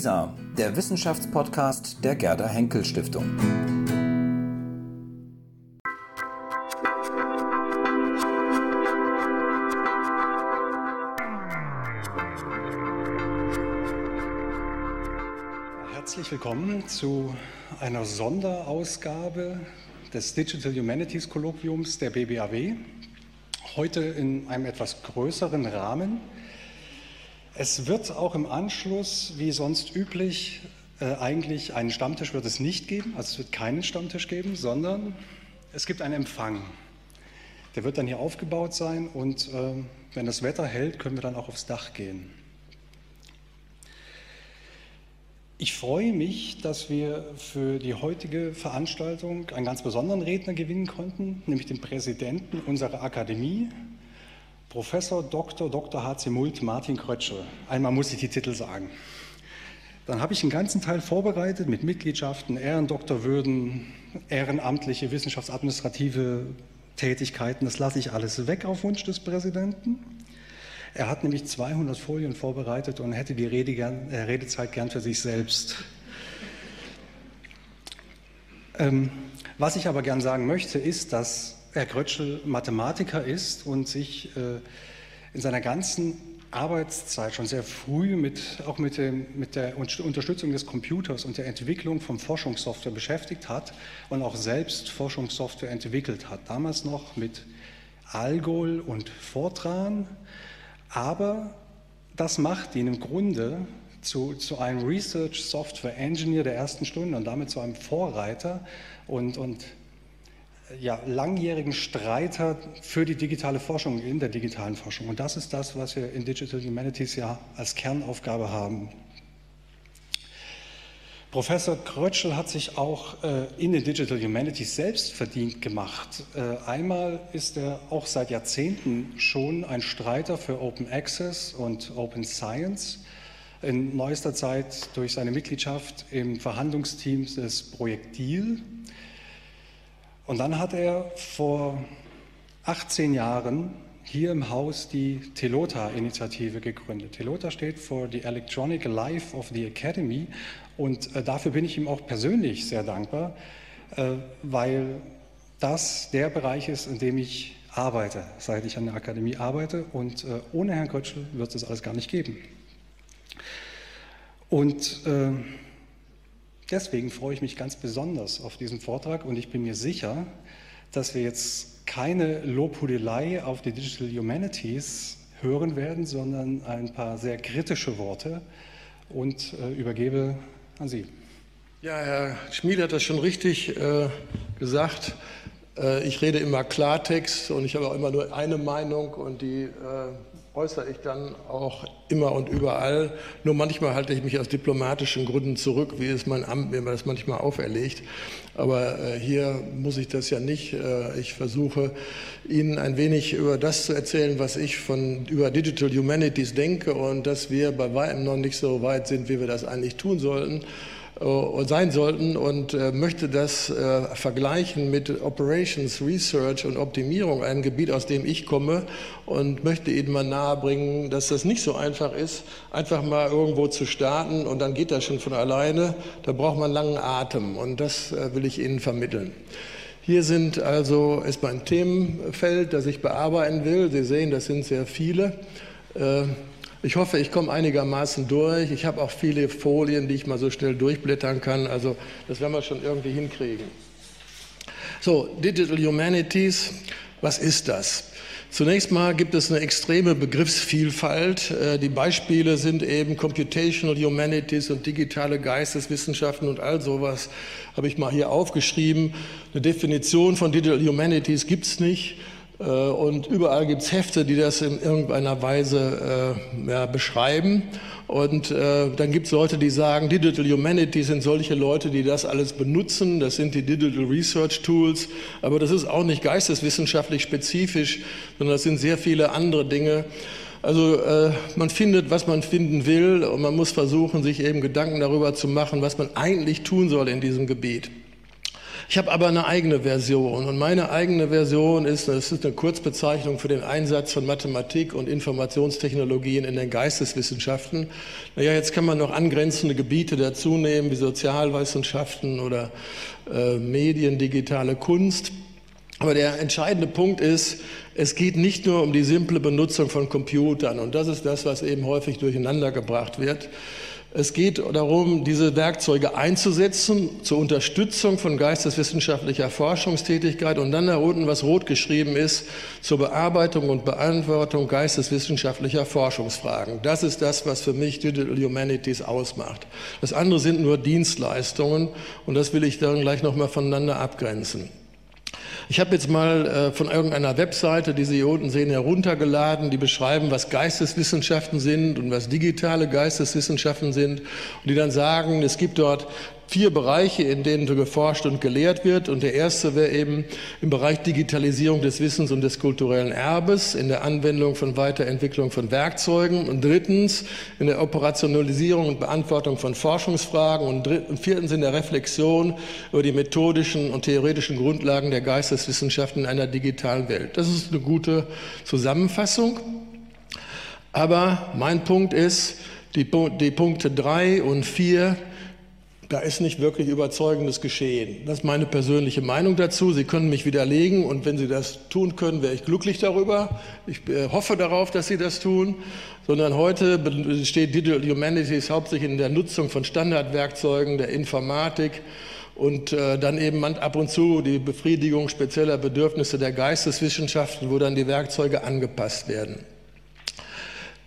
WISA, der Wissenschaftspodcast der Gerda Henkel Stiftung. Herzlich willkommen zu einer Sonderausgabe des Digital Humanities Kolloquiums der BBAW. Heute in einem etwas größeren Rahmen. Es wird auch im Anschluss, wie sonst üblich, äh, eigentlich einen Stammtisch wird es nicht geben, also es wird keinen Stammtisch geben, sondern es gibt einen Empfang. Der wird dann hier aufgebaut sein und äh, wenn das Wetter hält, können wir dann auch aufs Dach gehen. Ich freue mich, dass wir für die heutige Veranstaltung einen ganz besonderen Redner gewinnen konnten, nämlich den Präsidenten unserer Akademie, Professor Dr. Dr. H.C. Mult Martin Krötschel. Einmal muss ich die Titel sagen. Dann habe ich einen ganzen Teil vorbereitet mit Mitgliedschaften, Ehrendoktorwürden, ehrenamtliche wissenschaftsadministrative Tätigkeiten. Das lasse ich alles weg auf Wunsch des Präsidenten. Er hat nämlich 200 Folien vorbereitet und hätte die Rede gern, äh, Redezeit gern für sich selbst. Ähm, was ich aber gern sagen möchte, ist, dass Herr Grötschel Mathematiker ist und sich äh, in seiner ganzen Arbeitszeit schon sehr früh mit, auch mit, dem, mit der Unterstützung des Computers und der Entwicklung von Forschungssoftware beschäftigt hat und auch selbst Forschungssoftware entwickelt hat. Damals noch mit Algol und Fortran. Aber das macht ihn im Grunde zu, zu einem Research Software Engineer der ersten Stunde und damit zu einem Vorreiter und, und ja, langjährigen Streiter für die digitale Forschung, in der digitalen Forschung. Und das ist das, was wir in Digital Humanities ja als Kernaufgabe haben. Professor Krötschel hat sich auch äh, in den Digital Humanities selbst verdient gemacht. Äh, einmal ist er auch seit Jahrzehnten schon ein Streiter für Open Access und Open Science. In neuester Zeit durch seine Mitgliedschaft im Verhandlungsteam des Projektil und dann hat er vor 18 Jahren hier im Haus die Telota-Initiative gegründet. Telota steht für the Electronic Life of the Academy und äh, dafür bin ich ihm auch persönlich sehr dankbar, äh, weil das der Bereich ist, in dem ich arbeite, seit ich an der Akademie arbeite und äh, ohne Herrn Kötschel wird es alles gar nicht geben. Und Deswegen freue ich mich ganz besonders auf diesen Vortrag und ich bin mir sicher, dass wir jetzt keine Lobhudelei auf die Digital Humanities hören werden, sondern ein paar sehr kritische Worte und äh, übergebe an Sie. Ja, Herr Schmied hat das schon richtig äh, gesagt. Äh, ich rede immer Klartext und ich habe auch immer nur eine Meinung und die äh, äußere ich dann auch immer und überall. Nur manchmal halte ich mich aus diplomatischen Gründen zurück, wie es mein Amt mir das manchmal auferlegt. Aber äh, hier muss ich das ja nicht. Äh, ich versuche Ihnen ein wenig über das zu erzählen, was ich von über Digital Humanities denke und dass wir bei weitem noch nicht so weit sind, wie wir das eigentlich tun sollten. Äh, sein sollten und äh, möchte das äh, vergleichen mit Operations, Research und Optimierung, ein Gebiet, aus dem ich komme und möchte Ihnen mal nahebringen, dass das nicht so einfach ist, einfach mal irgendwo zu starten und dann geht das schon von alleine. Da braucht man langen Atem und das will ich Ihnen vermitteln. Hier sind also, ist mein Themenfeld, das ich bearbeiten will. Sie sehen, das sind sehr viele. Ich hoffe, ich komme einigermaßen durch. Ich habe auch viele Folien, die ich mal so schnell durchblättern kann. Also das werden wir schon irgendwie hinkriegen. So, Digital Humanities, was ist das? Zunächst mal gibt es eine extreme Begriffsvielfalt. Äh, die Beispiele sind eben Computational Humanities und digitale Geisteswissenschaften und all sowas habe ich mal hier aufgeschrieben. Eine Definition von Digital Humanities gibt es nicht. Äh, und überall gibt es Hefte, die das in irgendeiner Weise äh, ja, beschreiben. Und äh, dann gibt es Leute, die sagen, Digital Humanities sind solche Leute, die das alles benutzen. Das sind die Digital Research Tools. Aber das ist auch nicht geisteswissenschaftlich spezifisch, sondern das sind sehr viele andere Dinge. Also äh, man findet, was man finden will und man muss versuchen, sich eben Gedanken darüber zu machen, was man eigentlich tun soll in diesem Gebiet. Ich habe aber eine eigene Version und meine eigene Version ist, das ist eine Kurzbezeichnung für den Einsatz von Mathematik und Informationstechnologien in den Geisteswissenschaften. Naja, jetzt kann man noch angrenzende Gebiete dazu nehmen, wie Sozialwissenschaften oder äh, Medien, digitale Kunst. Aber der entscheidende Punkt ist, es geht nicht nur um die simple Benutzung von Computern und das ist das, was eben häufig durcheinander gebracht wird, es geht darum, diese Werkzeuge einzusetzen zur Unterstützung von geisteswissenschaftlicher Forschungstätigkeit und dann da unten, was rot geschrieben ist, zur Bearbeitung und Beantwortung geisteswissenschaftlicher Forschungsfragen. Das ist das, was für mich Digital Humanities ausmacht. Das andere sind nur Dienstleistungen und das will ich dann gleich nochmal voneinander abgrenzen. Ich habe jetzt mal äh, von irgendeiner Webseite, die Sie hier unten sehen, heruntergeladen, die beschreiben, was Geisteswissenschaften sind und was digitale Geisteswissenschaften sind und die dann sagen, es gibt dort vier Bereiche, in denen geforscht und gelehrt wird. Und der erste wäre eben im Bereich Digitalisierung des Wissens und des kulturellen Erbes, in der Anwendung von Weiterentwicklung von Werkzeugen. Und drittens in der Operationalisierung und Beantwortung von Forschungsfragen. Und, und viertens in der Reflexion über die methodischen und theoretischen Grundlagen der Geisteswissenschaften in einer digitalen Welt. Das ist eine gute Zusammenfassung. Aber mein Punkt ist, die, die Punkte drei und vier da ist nicht wirklich überzeugendes geschehen. Das ist meine persönliche Meinung dazu. Sie können mich widerlegen und wenn Sie das tun können, wäre ich glücklich darüber. Ich äh, hoffe darauf, dass Sie das tun. Sondern heute besteht Digital Humanities hauptsächlich in der Nutzung von Standardwerkzeugen, der Informatik und äh, dann eben ab und zu die Befriedigung spezieller Bedürfnisse der Geisteswissenschaften, wo dann die Werkzeuge angepasst werden.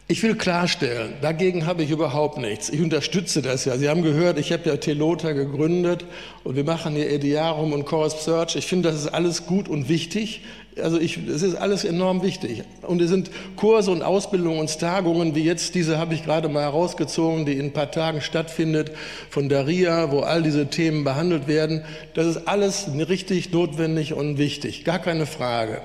Ich will klarstellen, dagegen habe ich überhaupt nichts. Ich unterstütze das ja. Sie haben gehört, ich habe ja Telota gegründet und wir machen hier Ediarum und Corus Search. Ich finde, das ist alles gut und wichtig. Also es ist alles enorm wichtig. Und es sind Kurse und Ausbildungen und Tagungen, wie jetzt diese habe ich gerade mal herausgezogen, die in ein paar Tagen stattfindet, von Daria, wo all diese Themen behandelt werden. Das ist alles richtig notwendig und wichtig. Gar keine Frage.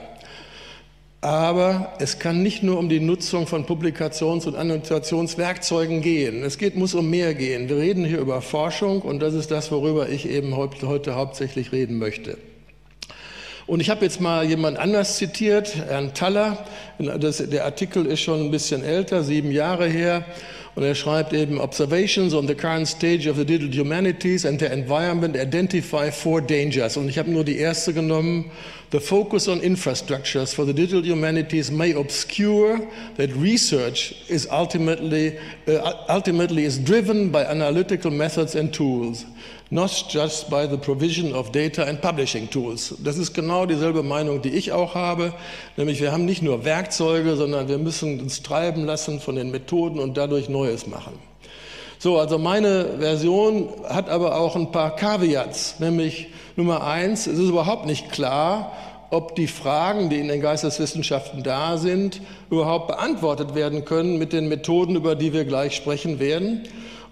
Aber es kann nicht nur um die Nutzung von Publikations- und Annotationswerkzeugen gehen. Es geht, muss um mehr gehen. Wir reden hier über Forschung und das ist das, worüber ich eben heute hauptsächlich reden möchte. Und ich habe jetzt mal jemand anders zitiert, Herrn Taller. Das, der Artikel ist schon ein bisschen älter, sieben Jahre her. Und er schreibt eben, Observations on the current stage of the digital humanities and their environment identify four dangers. Und ich habe nur die erste genommen. The focus on infrastructures for the digital humanities may obscure that research is ultimately, uh, ultimately is driven by analytical methods and tools not just by the provision of data and publishing tools. Das ist genau dieselbe Meinung, die ich auch habe, nämlich wir haben nicht nur Werkzeuge, sondern wir müssen uns treiben lassen von den Methoden und dadurch Neues machen. So, also meine Version hat aber auch ein paar Caveats, nämlich Nummer eins, es ist überhaupt nicht klar, ob die Fragen, die in den Geisteswissenschaften da sind, überhaupt beantwortet werden können mit den Methoden, über die wir gleich sprechen werden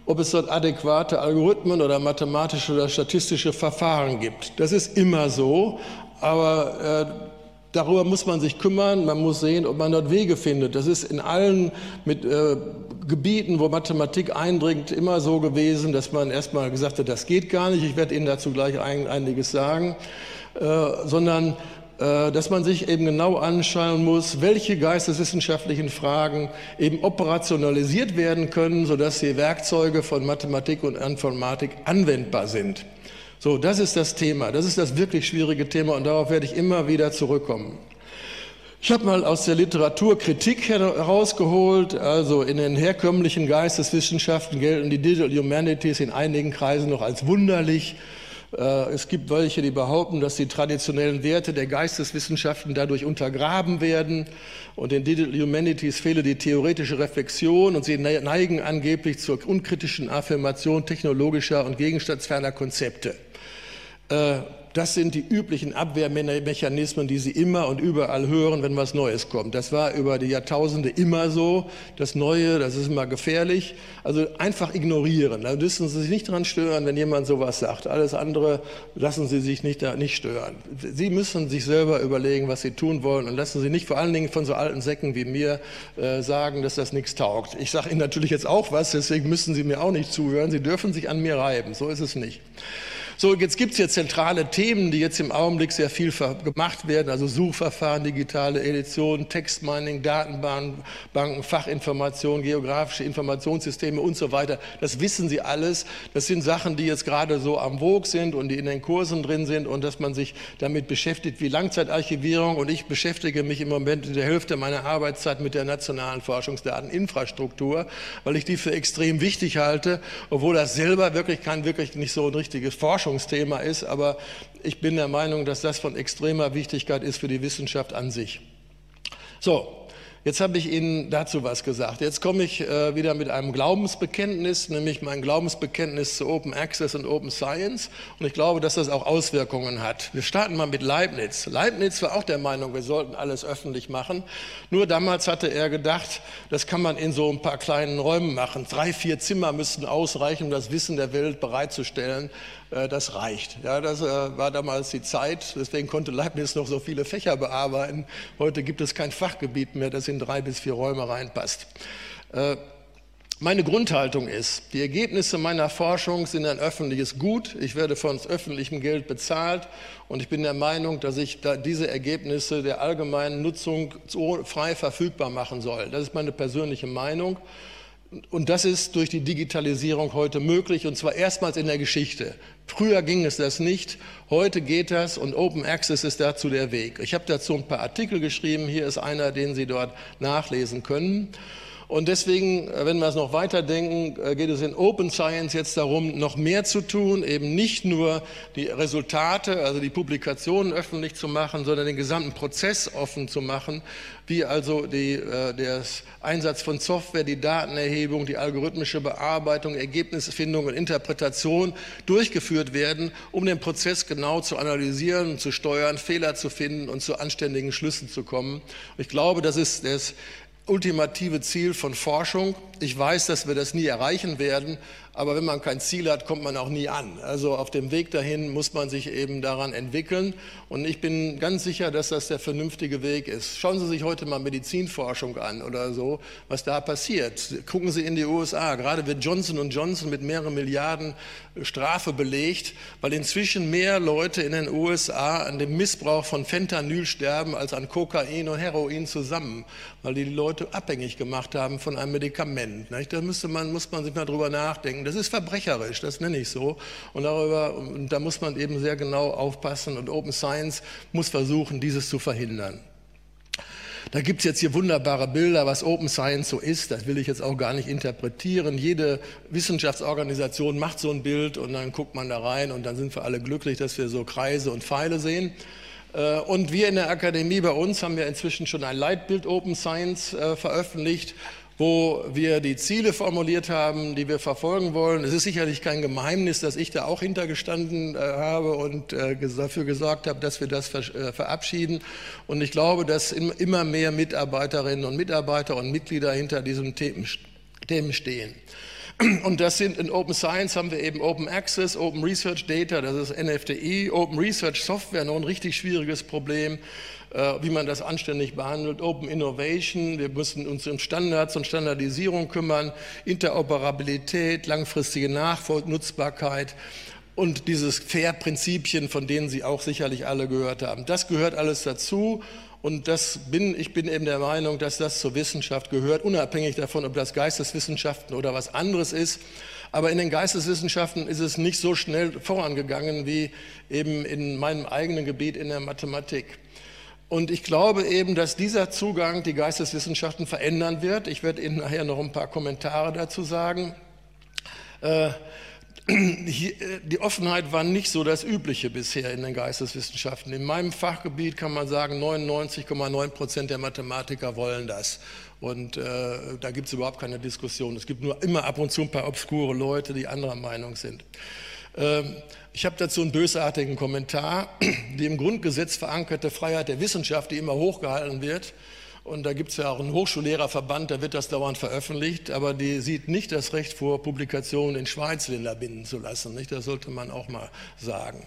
ob es dort adäquate Algorithmen oder mathematische oder statistische Verfahren gibt. Das ist immer so, aber äh, darüber muss man sich kümmern. Man muss sehen, ob man dort Wege findet. Das ist in allen mit, äh, Gebieten, wo Mathematik eindringt, immer so gewesen, dass man erstmal gesagt hat, das geht gar nicht. Ich werde Ihnen dazu gleich ein, einiges sagen, äh, sondern dass man sich eben genau anschauen muss, welche geisteswissenschaftlichen Fragen eben operationalisiert werden können, sodass die Werkzeuge von Mathematik und Informatik anwendbar sind. So, das ist das Thema. Das ist das wirklich schwierige Thema und darauf werde ich immer wieder zurückkommen. Ich habe mal aus der Literaturkritik herausgeholt, also in den herkömmlichen Geisteswissenschaften gelten die Digital Humanities in einigen Kreisen noch als wunderlich äh, es gibt welche, die behaupten, dass die traditionellen Werte der Geisteswissenschaften dadurch untergraben werden und den Digital Humanities fehle die theoretische Reflexion und sie neigen angeblich zur unkritischen Affirmation technologischer und gegenstandsferner Konzepte. Äh, das sind die üblichen Abwehrmechanismen, die Sie immer und überall hören, wenn was Neues kommt. Das war über die Jahrtausende immer so. Das Neue, das ist immer gefährlich. Also einfach ignorieren. Da müssen Sie sich nicht dran stören, wenn jemand sowas sagt. Alles andere lassen Sie sich nicht, nicht stören. Sie müssen sich selber überlegen, was Sie tun wollen und lassen Sie nicht vor allen Dingen von so alten Säcken wie mir äh, sagen, dass das nichts taugt. Ich sage Ihnen natürlich jetzt auch was, deswegen müssen Sie mir auch nicht zuhören. Sie dürfen sich an mir reiben. So ist es nicht. So, jetzt gibt es hier zentrale Themen, die jetzt im Augenblick sehr viel gemacht werden, also Suchverfahren, digitale Edition, Textmining, Datenbanken, Fachinformation, geografische Informationssysteme und so weiter. Das wissen Sie alles. Das sind Sachen, die jetzt gerade so am Vogue sind und die in den Kursen drin sind und dass man sich damit beschäftigt wie Langzeitarchivierung. Und ich beschäftige mich im Moment in der Hälfte meiner Arbeitszeit mit der nationalen Forschungsdateninfrastruktur, weil ich die für extrem wichtig halte, obwohl das selber wirklich kein wirklich nicht so ein richtiges Forschung Forschungsthema ist, aber ich bin der Meinung, dass das von extremer Wichtigkeit ist für die Wissenschaft an sich. So, Jetzt habe ich Ihnen dazu was gesagt. Jetzt komme ich äh, wieder mit einem Glaubensbekenntnis, nämlich mein Glaubensbekenntnis zu Open Access und Open Science. Und ich glaube, dass das auch Auswirkungen hat. Wir starten mal mit Leibniz. Leibniz war auch der Meinung, wir sollten alles öffentlich machen. Nur damals hatte er gedacht, das kann man in so ein paar kleinen Räumen machen. Drei, vier Zimmer müssten ausreichen, um das Wissen der Welt bereitzustellen. Äh, das reicht. Ja, das äh, war damals die Zeit, deswegen konnte Leibniz noch so viele Fächer bearbeiten. Heute gibt es kein Fachgebiet mehr, das in drei bis vier Räume reinpasst. Äh, meine Grundhaltung ist, die Ergebnisse meiner Forschung sind ein öffentliches Gut. Ich werde von öffentlichem Geld bezahlt und ich bin der Meinung, dass ich diese Ergebnisse der allgemeinen Nutzung frei verfügbar machen soll. Das ist meine persönliche Meinung. Und das ist durch die Digitalisierung heute möglich, und zwar erstmals in der Geschichte. Früher ging es das nicht, heute geht das und Open Access ist dazu der Weg. Ich habe dazu ein paar Artikel geschrieben, hier ist einer, den Sie dort nachlesen können. Und deswegen, äh, wenn wir es noch weiterdenken, äh, geht es in Open Science jetzt darum, noch mehr zu tun, eben nicht nur die Resultate, also die Publikationen öffentlich zu machen, sondern den gesamten Prozess offen zu machen, wie also die, äh, der Einsatz von Software, die Datenerhebung, die algorithmische Bearbeitung, Ergebnisfindung und Interpretation durchgeführt werden, um den Prozess genau zu analysieren zu steuern, Fehler zu finden und zu anständigen Schlüssen zu kommen. Ich glaube, das ist das ultimative Ziel von Forschung. Ich weiß, dass wir das nie erreichen werden, aber wenn man kein Ziel hat, kommt man auch nie an. Also auf dem Weg dahin muss man sich eben daran entwickeln. Und ich bin ganz sicher, dass das der vernünftige Weg ist. Schauen Sie sich heute mal Medizinforschung an oder so, was da passiert. Gucken Sie in die USA. Gerade wird Johnson Johnson mit mehreren Milliarden Strafe belegt, weil inzwischen mehr Leute in den USA an dem Missbrauch von Fentanyl sterben als an Kokain und Heroin zusammen, weil die Leute abhängig gemacht haben von einem Medikament. Da müsste man, muss man sich mal drüber nachdenken das ist verbrecherisch, das nenne ich so. Und darüber, und da muss man eben sehr genau aufpassen und Open Science muss versuchen, dieses zu verhindern. Da gibt es jetzt hier wunderbare Bilder, was Open Science so ist. Das will ich jetzt auch gar nicht interpretieren. Jede Wissenschaftsorganisation macht so ein Bild und dann guckt man da rein und dann sind wir alle glücklich, dass wir so Kreise und Pfeile sehen. Äh, und wir in der Akademie bei uns haben ja inzwischen schon ein Leitbild Open Science äh, veröffentlicht wo wir die Ziele formuliert haben, die wir verfolgen wollen. Es ist sicherlich kein Geheimnis, dass ich da auch hintergestanden äh, habe und äh, dafür gesorgt habe, dass wir das äh, verabschieden. Und ich glaube, dass im, immer mehr Mitarbeiterinnen und Mitarbeiter und Mitglieder hinter diesen Themen, stehen. Und das sind in Open Science haben wir eben Open Access, Open Research Data, das ist NFDI, Open Research Software, noch ein richtig schwieriges Problem. Äh, wie man das anständig behandelt, Open Innovation, wir müssen uns um Standards und Standardisierung kümmern, Interoperabilität, langfristige Nachnutzbarkeit und dieses Fair-Prinzipien, von denen Sie auch sicherlich alle gehört haben. Das gehört alles dazu. Und das bin, ich bin eben der Meinung, dass das zur Wissenschaft gehört, unabhängig davon, ob das Geisteswissenschaften oder was anderes ist. Aber in den Geisteswissenschaften ist es nicht so schnell vorangegangen wie eben in meinem eigenen Gebiet in der Mathematik. Und ich glaube eben, dass dieser Zugang die Geisteswissenschaften verändern wird. Ich werde Ihnen nachher noch ein paar Kommentare dazu sagen. Äh, die Offenheit war nicht so das Übliche bisher in den Geisteswissenschaften. In meinem Fachgebiet kann man sagen, 99,9 Prozent der Mathematiker wollen das. Und äh, da gibt es überhaupt keine Diskussion. Es gibt nur immer ab und zu ein paar obskure Leute, die anderer Meinung sind. Ähm, ich habe dazu einen bösartigen Kommentar. Die im Grundgesetz verankerte Freiheit der Wissenschaft, die immer hochgehalten wird, und da gibt es ja auch einen Hochschullehrerverband, da wird das dauernd veröffentlicht, aber die sieht nicht das Recht vor, Publikationen in Schweizländer binden zu lassen. Nicht? Das sollte man auch mal sagen.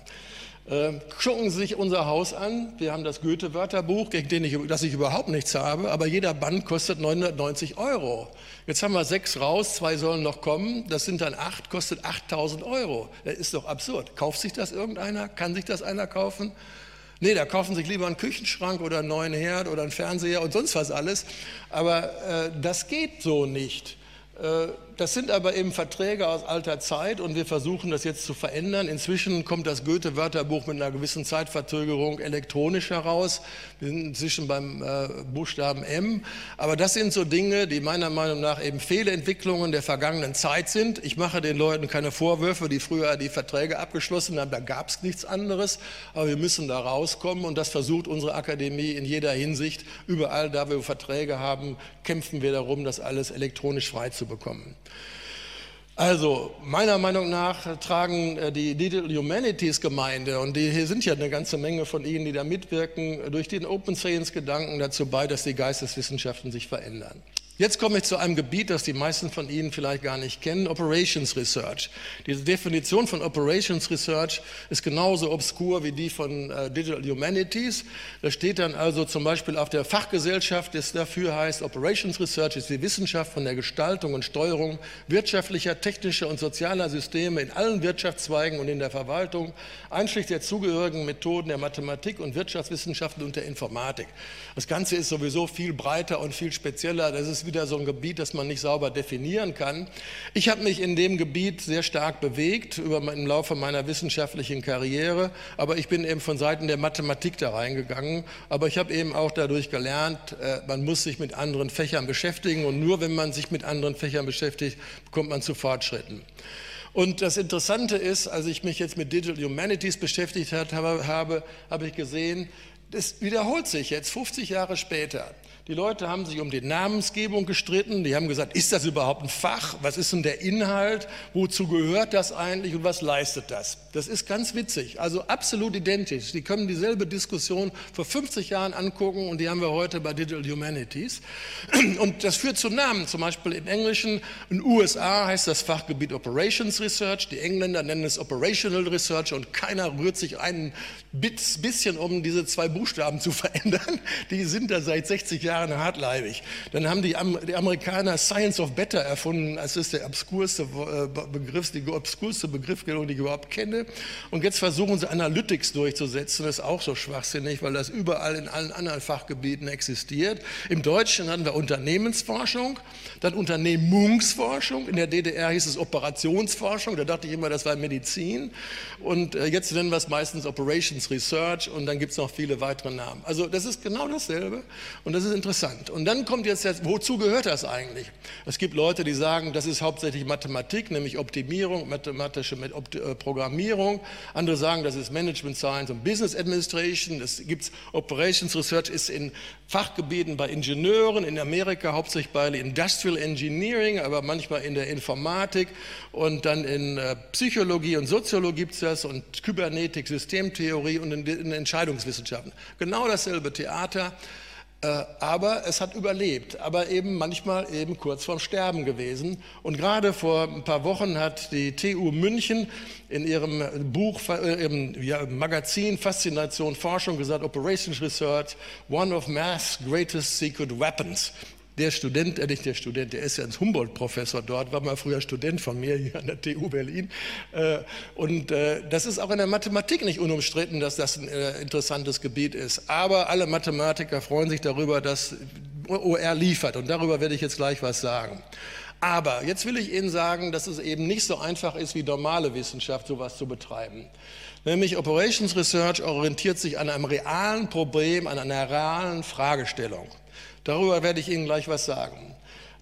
Äh, gucken Sie sich unser Haus an. Wir haben das Goethe-Wörterbuch, gegen den ich, das ich überhaupt nichts habe, aber jeder Band kostet 990 Euro. Jetzt haben wir sechs raus, zwei sollen noch kommen. Das sind dann acht, kostet 8000 Euro. Das ist doch absurd. Kauft sich das irgendeiner? Kann sich das einer kaufen? Nee, da kaufen sich lieber einen Küchenschrank oder einen neuen Herd oder einen Fernseher und sonst was alles. Aber äh, das geht so nicht. Äh, das sind aber eben Verträge aus alter Zeit und wir versuchen das jetzt zu verändern. Inzwischen kommt das Goethe-Wörterbuch mit einer gewissen Zeitverzögerung elektronisch heraus. Wir sind inzwischen beim äh, Buchstaben M. Aber das sind so Dinge, die meiner Meinung nach eben Fehlentwicklungen der vergangenen Zeit sind. Ich mache den Leuten keine Vorwürfe, die früher die Verträge abgeschlossen haben. Da gab es nichts anderes. Aber wir müssen da rauskommen und das versucht unsere Akademie in jeder Hinsicht. Überall, da wir Verträge haben, kämpfen wir darum, das alles elektronisch frei zu bekommen. Also meiner Meinung nach tragen äh, die Digital Humanities Gemeinde, und die, hier sind ja eine ganze Menge von Ihnen, die da mitwirken, durch den Open Science Gedanken dazu bei, dass die Geisteswissenschaften sich verändern. Jetzt komme ich zu einem Gebiet, das die meisten von Ihnen vielleicht gar nicht kennen, Operations Research. Diese Definition von Operations Research ist genauso obskur wie die von äh, Digital Humanities. Da steht dann also zum Beispiel auf der Fachgesellschaft, das dafür heißt, Operations Research ist die Wissenschaft von der Gestaltung und Steuerung wirtschaftlicher, technischer und sozialer Systeme in allen Wirtschaftszweigen und in der Verwaltung, einschließlich der zugehörigen Methoden der Mathematik und Wirtschaftswissenschaften und der Informatik. Das Ganze ist sowieso viel breiter und viel spezieller. Das ist wieder so ein Gebiet, das man nicht sauber definieren kann. Ich habe mich in dem Gebiet sehr stark bewegt über, im Laufe meiner wissenschaftlichen Karriere, aber ich bin eben von Seiten der Mathematik da reingegangen. Aber ich habe eben auch dadurch gelernt, äh, man muss sich mit anderen Fächern beschäftigen und nur wenn man sich mit anderen Fächern beschäftigt, kommt man zu Fortschritten. Und das Interessante ist, als ich mich jetzt mit Digital Humanities beschäftigt habe, habe, habe ich gesehen, das wiederholt sich jetzt 50 Jahre später. Die Leute haben sich um die Namensgebung gestritten. Die haben gesagt, ist das überhaupt ein Fach? Was ist denn der Inhalt? Wozu gehört das eigentlich und was leistet das? Das ist ganz witzig. Also absolut identisch. Sie können dieselbe Diskussion vor 50 Jahren angucken und die haben wir heute bei Digital Humanities. Und das führt zu Namen. Zum Beispiel im Englischen, in USA heißt das Fachgebiet Operations Research. Die Engländer nennen es Operational Research und keiner rührt sich ein bisschen um diese zwei Buchstaben zu verändern. Die sind da seit 60 Jahren hartleibig. Dann haben die, die, Amerikaner Science of Better erfunden. Das ist der obskurste äh, Begriff, die obskurste Begriffsstellung, die ich überhaupt kenne. Und jetzt versuchen sie Analytics durchzusetzen. Das ist auch so schwachsinnig, weil das überall in allen anderen Fachgebieten existiert. Im Deutschen hatten wir Unternehmensforschung, dann Unternehmungsforschung. In der DDR hieß es Operationsforschung. Da dachte ich immer, das war Medizin. Und äh, jetzt nennen wir es meistens Operations Research. Und dann gibt es noch viele weitere Namen. Also das ist genau dasselbe. Und das ist interessant interessant. Und dann kommt jetzt, jetzt, wozu gehört das eigentlich? Es gibt Leute, die sagen, das ist hauptsächlich Mathematik, nämlich Optimierung, mathematische äh, Programmierung. Andere sagen, das ist Management Science und Business Administration. Es gibt Operations Research, ist in Fachgebieten bei Ingenieuren, in Amerika hauptsächlich bei Industrial Engineering, aber manchmal in der Informatik und dann in äh, Psychologie und Soziologie gibt es das und Kybernetik, Systemtheorie und in Entscheidungswissenschaften. Genau dasselbe Theater. Äh, aber es hat überlebt, aber eben manchmal eben kurz vorm Sterben gewesen. Und gerade vor ein paar Wochen hat die TU München in ihrem Buch, äh, im ja, Magazin Faszination Forschung gesagt, Operations Research, one of math's greatest secret weapons der Student, äh nicht der Student, der ist ja ein Humboldt-Professor dort, war mal früher Student von mir hier an der TU Berlin. Äh, und äh, das ist auch in der Mathematik nicht unumstritten, dass das ein äh, interessantes Gebiet ist. Aber alle Mathematiker freuen sich darüber, dass OR liefert. Und darüber werde ich jetzt gleich was sagen. Aber jetzt will ich Ihnen sagen, dass es eben nicht so einfach ist, wie normale Wissenschaft sowas zu betreiben. Nämlich Operations Research orientiert sich an einem realen Problem, an einer realen Fragestellung. Darüber werde ich Ihnen gleich was sagen.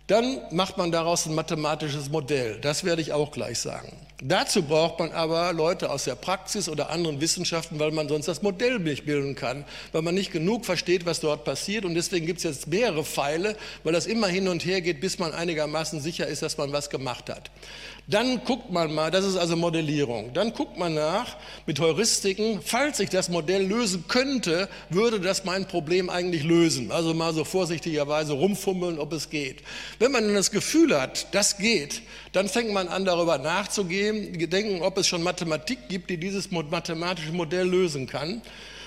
Dann macht man daraus ein mathematisches Modell. Das werde ich auch gleich sagen. Dazu braucht man aber Leute aus der Praxis oder anderen Wissenschaften, weil man sonst das Modell nicht bilden kann, weil man nicht genug versteht, was dort passiert. Und deswegen gibt es jetzt mehrere Pfeile, weil das immer hin und her geht, bis man einigermaßen sicher ist, dass man was gemacht hat. Dann guckt man mal, das ist also Modellierung, dann guckt man nach mit Heuristiken, falls ich das Modell lösen könnte, würde das mein Problem eigentlich lösen. Also mal so vorsichtigerweise rumfummeln, ob es geht. Wenn man dann das Gefühl hat, das geht, dann fängt man an darüber nachzugehen denken, ob es schon Mathematik gibt, die dieses mathematische Modell lösen kann.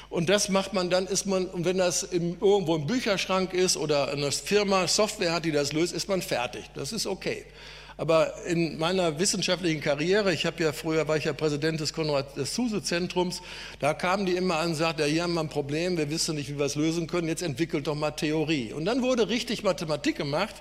Und das macht man dann, ist man, und wenn das im, irgendwo im Bücherschrank ist oder eine Firma Software hat, die das löst, ist man fertig. Das ist okay. Aber in meiner wissenschaftlichen Karriere, ich habe ja früher war ich ja Präsident des Konrad des Zuse Zentrums, da kamen die immer an und sagten, ja, hier haben wir ein Problem, wir wissen nicht, wie wir es lösen können, jetzt entwickelt doch mal Theorie. Und dann wurde richtig Mathematik gemacht.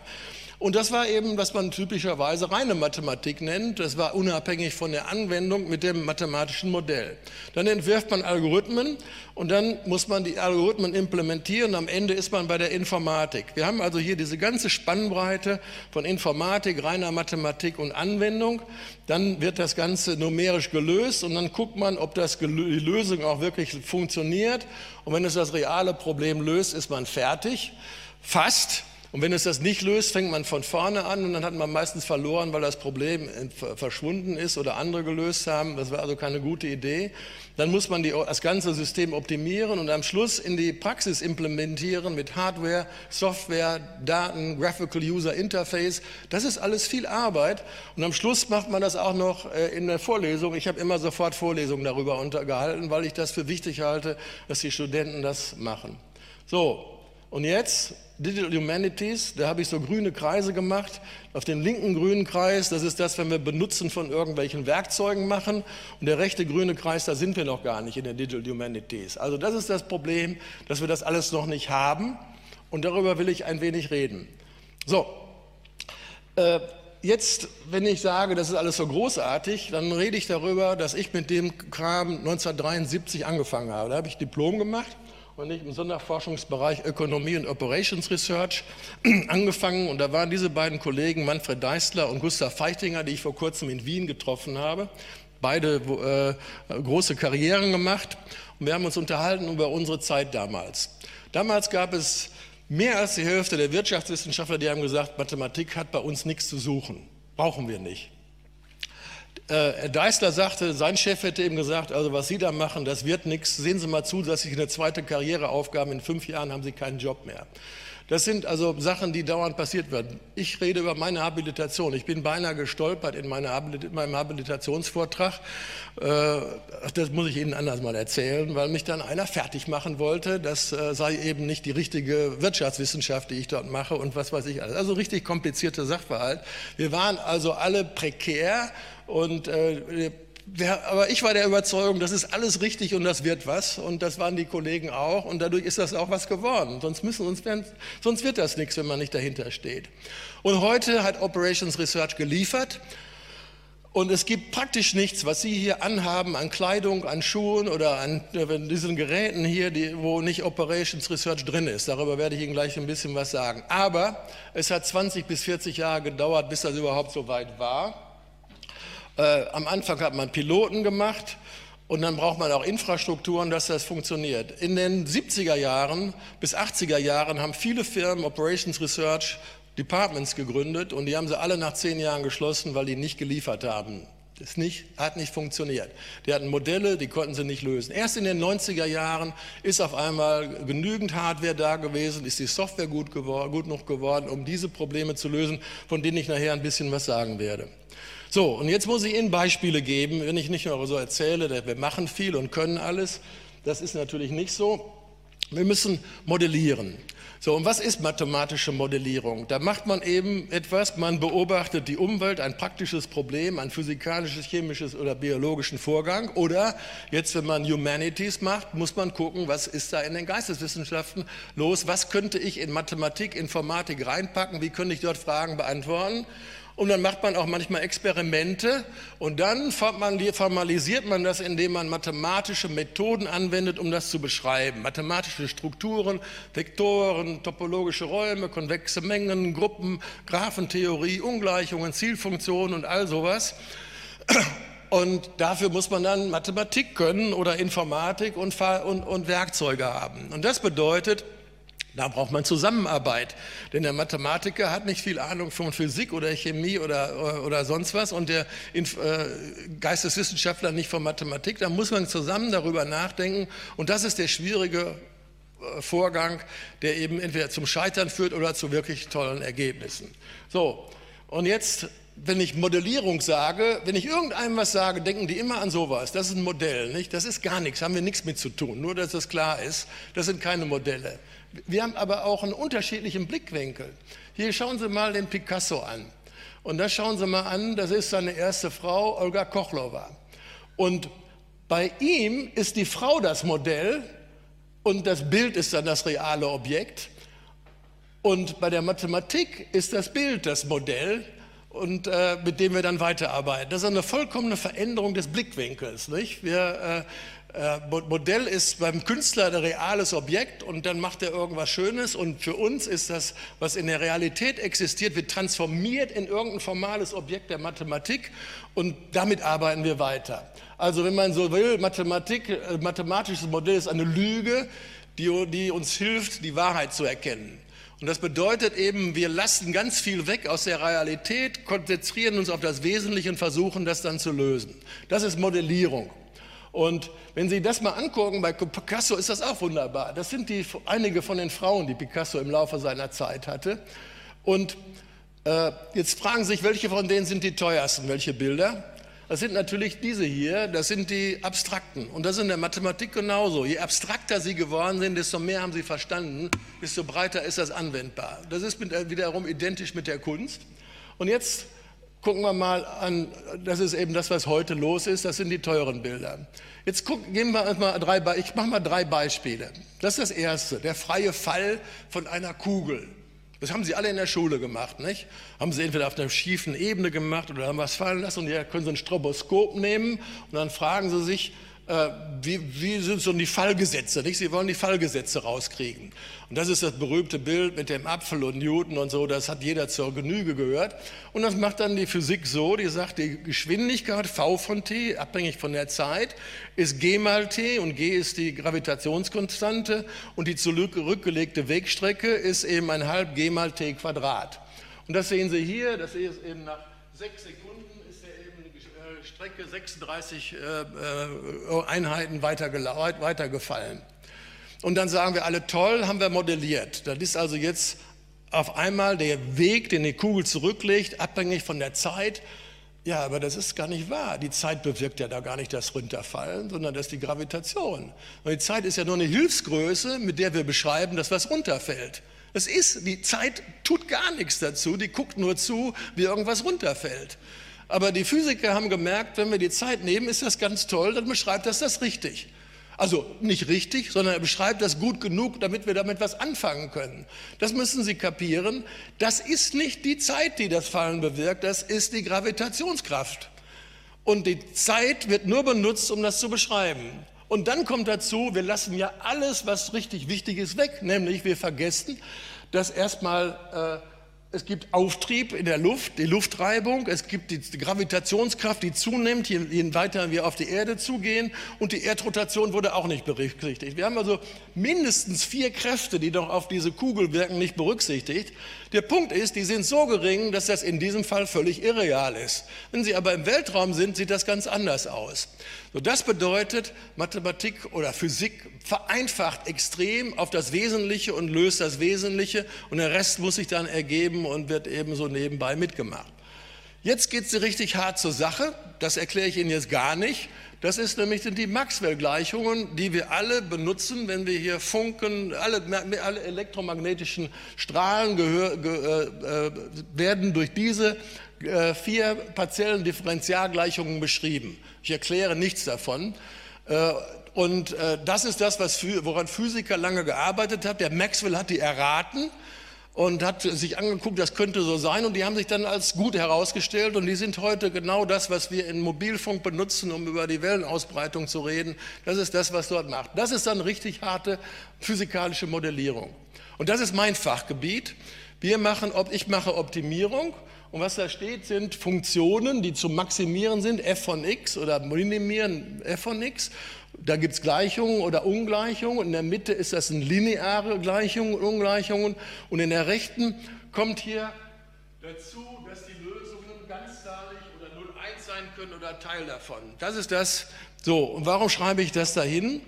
Und das war eben, was man typischerweise reine Mathematik nennt. Das war unabhängig von der Anwendung mit dem mathematischen Modell. Dann entwirft man Algorithmen und dann muss man die Algorithmen implementieren. Am Ende ist man bei der Informatik. Wir haben also hier diese ganze Spannbreite von Informatik, reiner Mathematik und Anwendung. Dann wird das Ganze numerisch gelöst und dann guckt man, ob das die Lösung auch wirklich funktioniert. Und wenn es das reale Problem löst, ist man fertig. Fast. Und wenn es das nicht löst, fängt man von vorne an und dann hat man meistens verloren, weil das Problem verschwunden ist oder andere gelöst haben. Das war also keine gute Idee. Dann muss man die, das ganze System optimieren und am Schluss in die Praxis implementieren mit Hardware, Software, Daten, Graphical User Interface. Das ist alles viel Arbeit. Und am Schluss macht man das auch noch äh, in der Vorlesung. Ich habe immer sofort Vorlesungen darüber untergehalten, weil ich das für wichtig halte, dass die Studenten das machen. So, und jetzt Digital Humanities, da habe ich so grüne Kreise gemacht. Auf dem linken grünen Kreis, das ist das, wenn wir Benutzen von irgendwelchen Werkzeugen machen. Und der rechte grüne Kreis, da sind wir noch gar nicht in den Digital Humanities. Also das ist das Problem, dass wir das alles noch nicht haben. Und darüber will ich ein wenig reden. So, äh, jetzt, wenn ich sage, das ist alles so großartig, dann rede ich darüber, dass ich mit dem Kram 1973 angefangen habe. Da habe ich Diplom gemacht und ich im Sonderforschungsbereich Ökonomie und Operations Research angefangen. Und da waren diese beiden Kollegen, Manfred Deistler und Gustav Feichtinger, die ich vor kurzem in Wien getroffen habe. Beide äh, große Karrieren gemacht. Und wir haben uns unterhalten über unsere Zeit damals. Damals gab es mehr als die Hälfte der Wirtschaftswissenschaftler, die haben gesagt, Mathematik hat bei uns nichts zu suchen. Brauchen wir nicht. Äh, Deißler sagte, sein Chef hätte ihm gesagt, also was Sie da machen, das wird nichts. Sehen Sie mal zu, dass Sie eine zweite Karriere aufgaben. In fünf Jahren haben Sie keinen Job mehr. Das sind also Sachen, die dauernd passiert werden. Ich rede über meine Habilitation. Ich bin beinahe gestolpert in, meinem Habilitationsvortrag. Äh, das muss ich Ihnen anders mal erzählen, weil mich dann einer fertig machen wollte. Das äh, sei eben nicht die richtige Wirtschaftswissenschaft, die ich dort mache und was weiß ich alles. Also richtig komplizierte Sachverhalt. Wir waren also alle prekär und äh, der, aber ich war der Überzeugung, das ist alles richtig und das wird was. Und das waren die Kollegen auch. Und dadurch ist das auch was geworden. Sonst, müssen uns, sonst wird das nichts, wenn man nicht dahinter steht. Und heute hat Operations Research geliefert. Und es gibt praktisch nichts, was Sie hier anhaben an Kleidung, an Schuhen oder an äh, diesen Geräten hier, die, wo nicht Operations Research drin ist. Darüber werde ich Ihnen gleich ein bisschen was sagen. Aber es hat 20 bis 40 Jahre gedauert, bis das überhaupt so weit war. Äh, am Anfang hat man Piloten gemacht und dann braucht man auch Infrastrukturen, dass das funktioniert. In den 70er Jahren bis 80er Jahren haben viele Firmen Operations Research Departments gegründet und die haben sie alle nach zehn Jahren geschlossen, weil die nicht geliefert haben. Das nicht, hat nicht funktioniert. Die hatten Modelle, die konnten sie nicht lösen. Erst in den 90er Jahren ist auf einmal genügend Hardware da gewesen, ist die Software gut, geworden, gut genug geworden, um diese Probleme zu lösen, von denen ich nachher ein bisschen was sagen werde. So, und jetzt muss ich Ihnen Beispiele geben, wenn ich nicht nur so erzähle, wir machen viel und können alles. Das ist natürlich nicht so. Wir müssen modellieren. So, und was ist mathematische Modellierung? Da macht man eben etwas, man beobachtet die Umwelt, ein praktisches Problem, ein physikalisches, chemisches oder biologischen Vorgang. Oder jetzt, wenn man Humanities macht, muss man gucken, was ist da in den Geisteswissenschaften los? Was könnte ich in Mathematik, Informatik reinpacken? Wie könnte ich dort Fragen beantworten? Und dann macht man auch manchmal Experimente und dann formalisiert man das, indem man mathematische Methoden anwendet, um das zu beschreiben. Mathematische Strukturen, Vektoren, topologische Räume, konvexe Mengen, Gruppen, Graphentheorie, Ungleichungen, Zielfunktionen und all sowas. Und dafür muss man dann Mathematik können oder Informatik und, und, und Werkzeuge haben. Und das bedeutet, da braucht man Zusammenarbeit, denn der Mathematiker hat nicht viel Ahnung von Physik oder Chemie oder, oder sonst was und der äh, Geisteswissenschaftler nicht von Mathematik. Da muss man zusammen darüber nachdenken und das ist der schwierige äh, Vorgang, der eben entweder zum Scheitern führt oder zu wirklich tollen Ergebnissen. So, und jetzt wenn ich Modellierung sage, wenn ich irgendeinem was sage, denken die immer an sowas. Das ist ein Modell, nicht? Das ist gar nichts, haben wir nichts mit zu tun. Nur, dass das klar ist, das sind keine Modelle. Wir haben aber auch einen unterschiedlichen Blickwinkel. Hier schauen Sie mal den Picasso an. Und da schauen Sie mal an, das ist seine erste Frau, Olga Kochlova. Und bei ihm ist die Frau das Modell und das Bild ist dann das reale Objekt. Und bei der Mathematik ist das Bild das Modell und äh, mit dem wir dann weiterarbeiten. Das ist eine vollkommene Veränderung des Blickwinkels. Nicht? Wir, äh, Modell ist beim Künstler ein reales Objekt und dann macht er irgendwas Schönes und für uns ist das, was in der Realität existiert, wird transformiert in irgendein formales Objekt der Mathematik und damit arbeiten wir weiter. Also wenn man so will, Mathematik, äh, mathematisches Modell ist eine Lüge, die, die uns hilft, die Wahrheit zu erkennen. Und das bedeutet eben, wir lassen ganz viel weg aus der Realität, konzentrieren uns auf das Wesentliche und versuchen, das dann zu lösen. Das ist Modellierung. Und wenn Sie das mal angucken, bei Picasso ist das auch wunderbar. Das sind die, einige von den Frauen, die Picasso im Laufe seiner Zeit hatte. Und äh, jetzt fragen Sie sich, welche von denen sind die teuersten, welche Bilder? Das sind natürlich diese hier, das sind die abstrakten. Und das ist in der Mathematik genauso. Je abstrakter sie geworden sind, desto mehr haben sie verstanden, desto breiter ist das anwendbar. Das ist mit, wiederum identisch mit der Kunst. Und jetzt gucken wir mal an, das ist eben das, was heute los ist, das sind die teuren Bilder. Jetzt gucken, gehen wir mal drei, ich mache mal drei Beispiele. Das ist das erste, der freie Fall von einer Kugel. Das haben sie alle in der Schule gemacht, nicht? Haben sie entweder auf einer schiefen Ebene gemacht oder haben was fallen lassen und hier können sie ein Stroboskop nehmen und dann fragen sie sich, äh, wie, wie, sind so die Fallgesetze, nicht? Sie wollen die Fallgesetze rauskriegen. Und das ist das berühmte Bild mit dem Apfel und Newton und so, das hat jeder zur Genüge gehört. Und das macht dann die Physik so, die sagt, die Geschwindigkeit V von t, abhängig von der Zeit, ist g mal t und g ist die Gravitationskonstante und die zurückgelegte Wegstrecke ist eben ein halb g mal t Quadrat. Und das sehen Sie hier, das ist eben nach sechs Sekunden ist ja eben die äh, Strecke 36 äh, äh, Einheiten weitergefallen. Und dann sagen wir alle, toll, haben wir modelliert. Das ist also jetzt auf einmal der Weg, den die Kugel zurücklegt, abhängig von der Zeit. Ja, aber das ist gar nicht wahr. Die Zeit bewirkt ja da gar nicht das Runterfallen, sondern das ist die Gravitation. Und die Zeit ist ja nur eine Hilfsgröße, mit der wir beschreiben, dass was runterfällt. Das ist, die Zeit tut gar nichts dazu, die guckt nur zu, wie irgendwas runterfällt. Aber die Physiker haben gemerkt, wenn wir die Zeit nehmen, ist das ganz toll, dann beschreibt das das richtig. Also nicht richtig, sondern er beschreibt das gut genug, damit wir damit was anfangen können. Das müssen Sie kapieren. Das ist nicht die Zeit, die das Fallen bewirkt, das ist die Gravitationskraft. Und die Zeit wird nur benutzt, um das zu beschreiben. Und dann kommt dazu, wir lassen ja alles, was richtig wichtig ist, weg. Nämlich wir vergessen, dass erstmal äh, es gibt Auftrieb in der Luft, die Luftreibung, es gibt die Gravitationskraft, die zunimmt, je, je weiter wir auf die Erde zugehen und die Erdrotation wurde auch nicht berücksichtigt. Wir haben also mindestens vier Kräfte, die doch auf diese Kugel wirken, nicht berücksichtigt. Der Punkt ist, die sind so gering, dass das in diesem Fall völlig irreal ist. Wenn sie aber im Weltraum sind, sieht das ganz anders aus. So, das bedeutet, Mathematik oder Physik vereinfacht extrem auf das Wesentliche und löst das Wesentliche und der Rest muss sich dann ergeben und wird eben so nebenbei mitgemacht. Jetzt geht es richtig hart zur Sache. Das erkläre ich Ihnen jetzt gar nicht. Das ist nämlich die Maxwell-Gleichungen, die wir alle benutzen, wenn wir hier funken. Alle, alle elektromagnetischen Strahlen gehör, ge, äh, werden durch diese äh, vier partiellen Differentialgleichungen beschrieben. Ich erkläre nichts davon. Äh, und äh, das ist das, was, woran Physiker lange gearbeitet haben. Der Maxwell hat die erraten und hat sich angeguckt, das könnte so sein und die haben sich dann als gut herausgestellt und die sind heute genau das, was wir in Mobilfunk benutzen, um über die Wellenausbreitung zu reden. Das ist das, was dort macht. Das ist dann richtig harte physikalische Modellierung. Und das ist mein Fachgebiet. Wir machen, ich mache Optimierung und was da steht, sind Funktionen, die zu maximieren sind, f von x oder minimieren f von x. Da gibt es Gleichungen oder Ungleichungen. In der Mitte ist das eine lineare Gleichung und Ungleichungen. Und in der rechten kommt hier dazu, dass die Lösungen ganzzahlig oder 0,1 sein können oder Teil davon. Das ist das. So, und warum schreibe ich das dahin?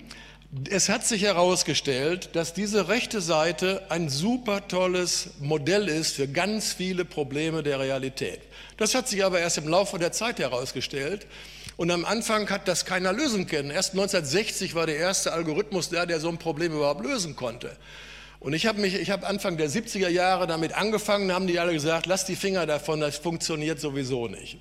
Es hat sich herausgestellt, dass diese rechte Seite ein super tolles Modell ist für ganz viele Probleme der Realität. Das hat sich aber erst im Laufe der Zeit herausgestellt. Und am Anfang hat das keiner lösen können. Erst 1960 war der erste Algorithmus da, der so ein Problem überhaupt lösen konnte. Und ich habe mich, ich habe Anfang der 70er Jahre damit angefangen, haben die alle gesagt, lass die Finger davon, das funktioniert sowieso nicht.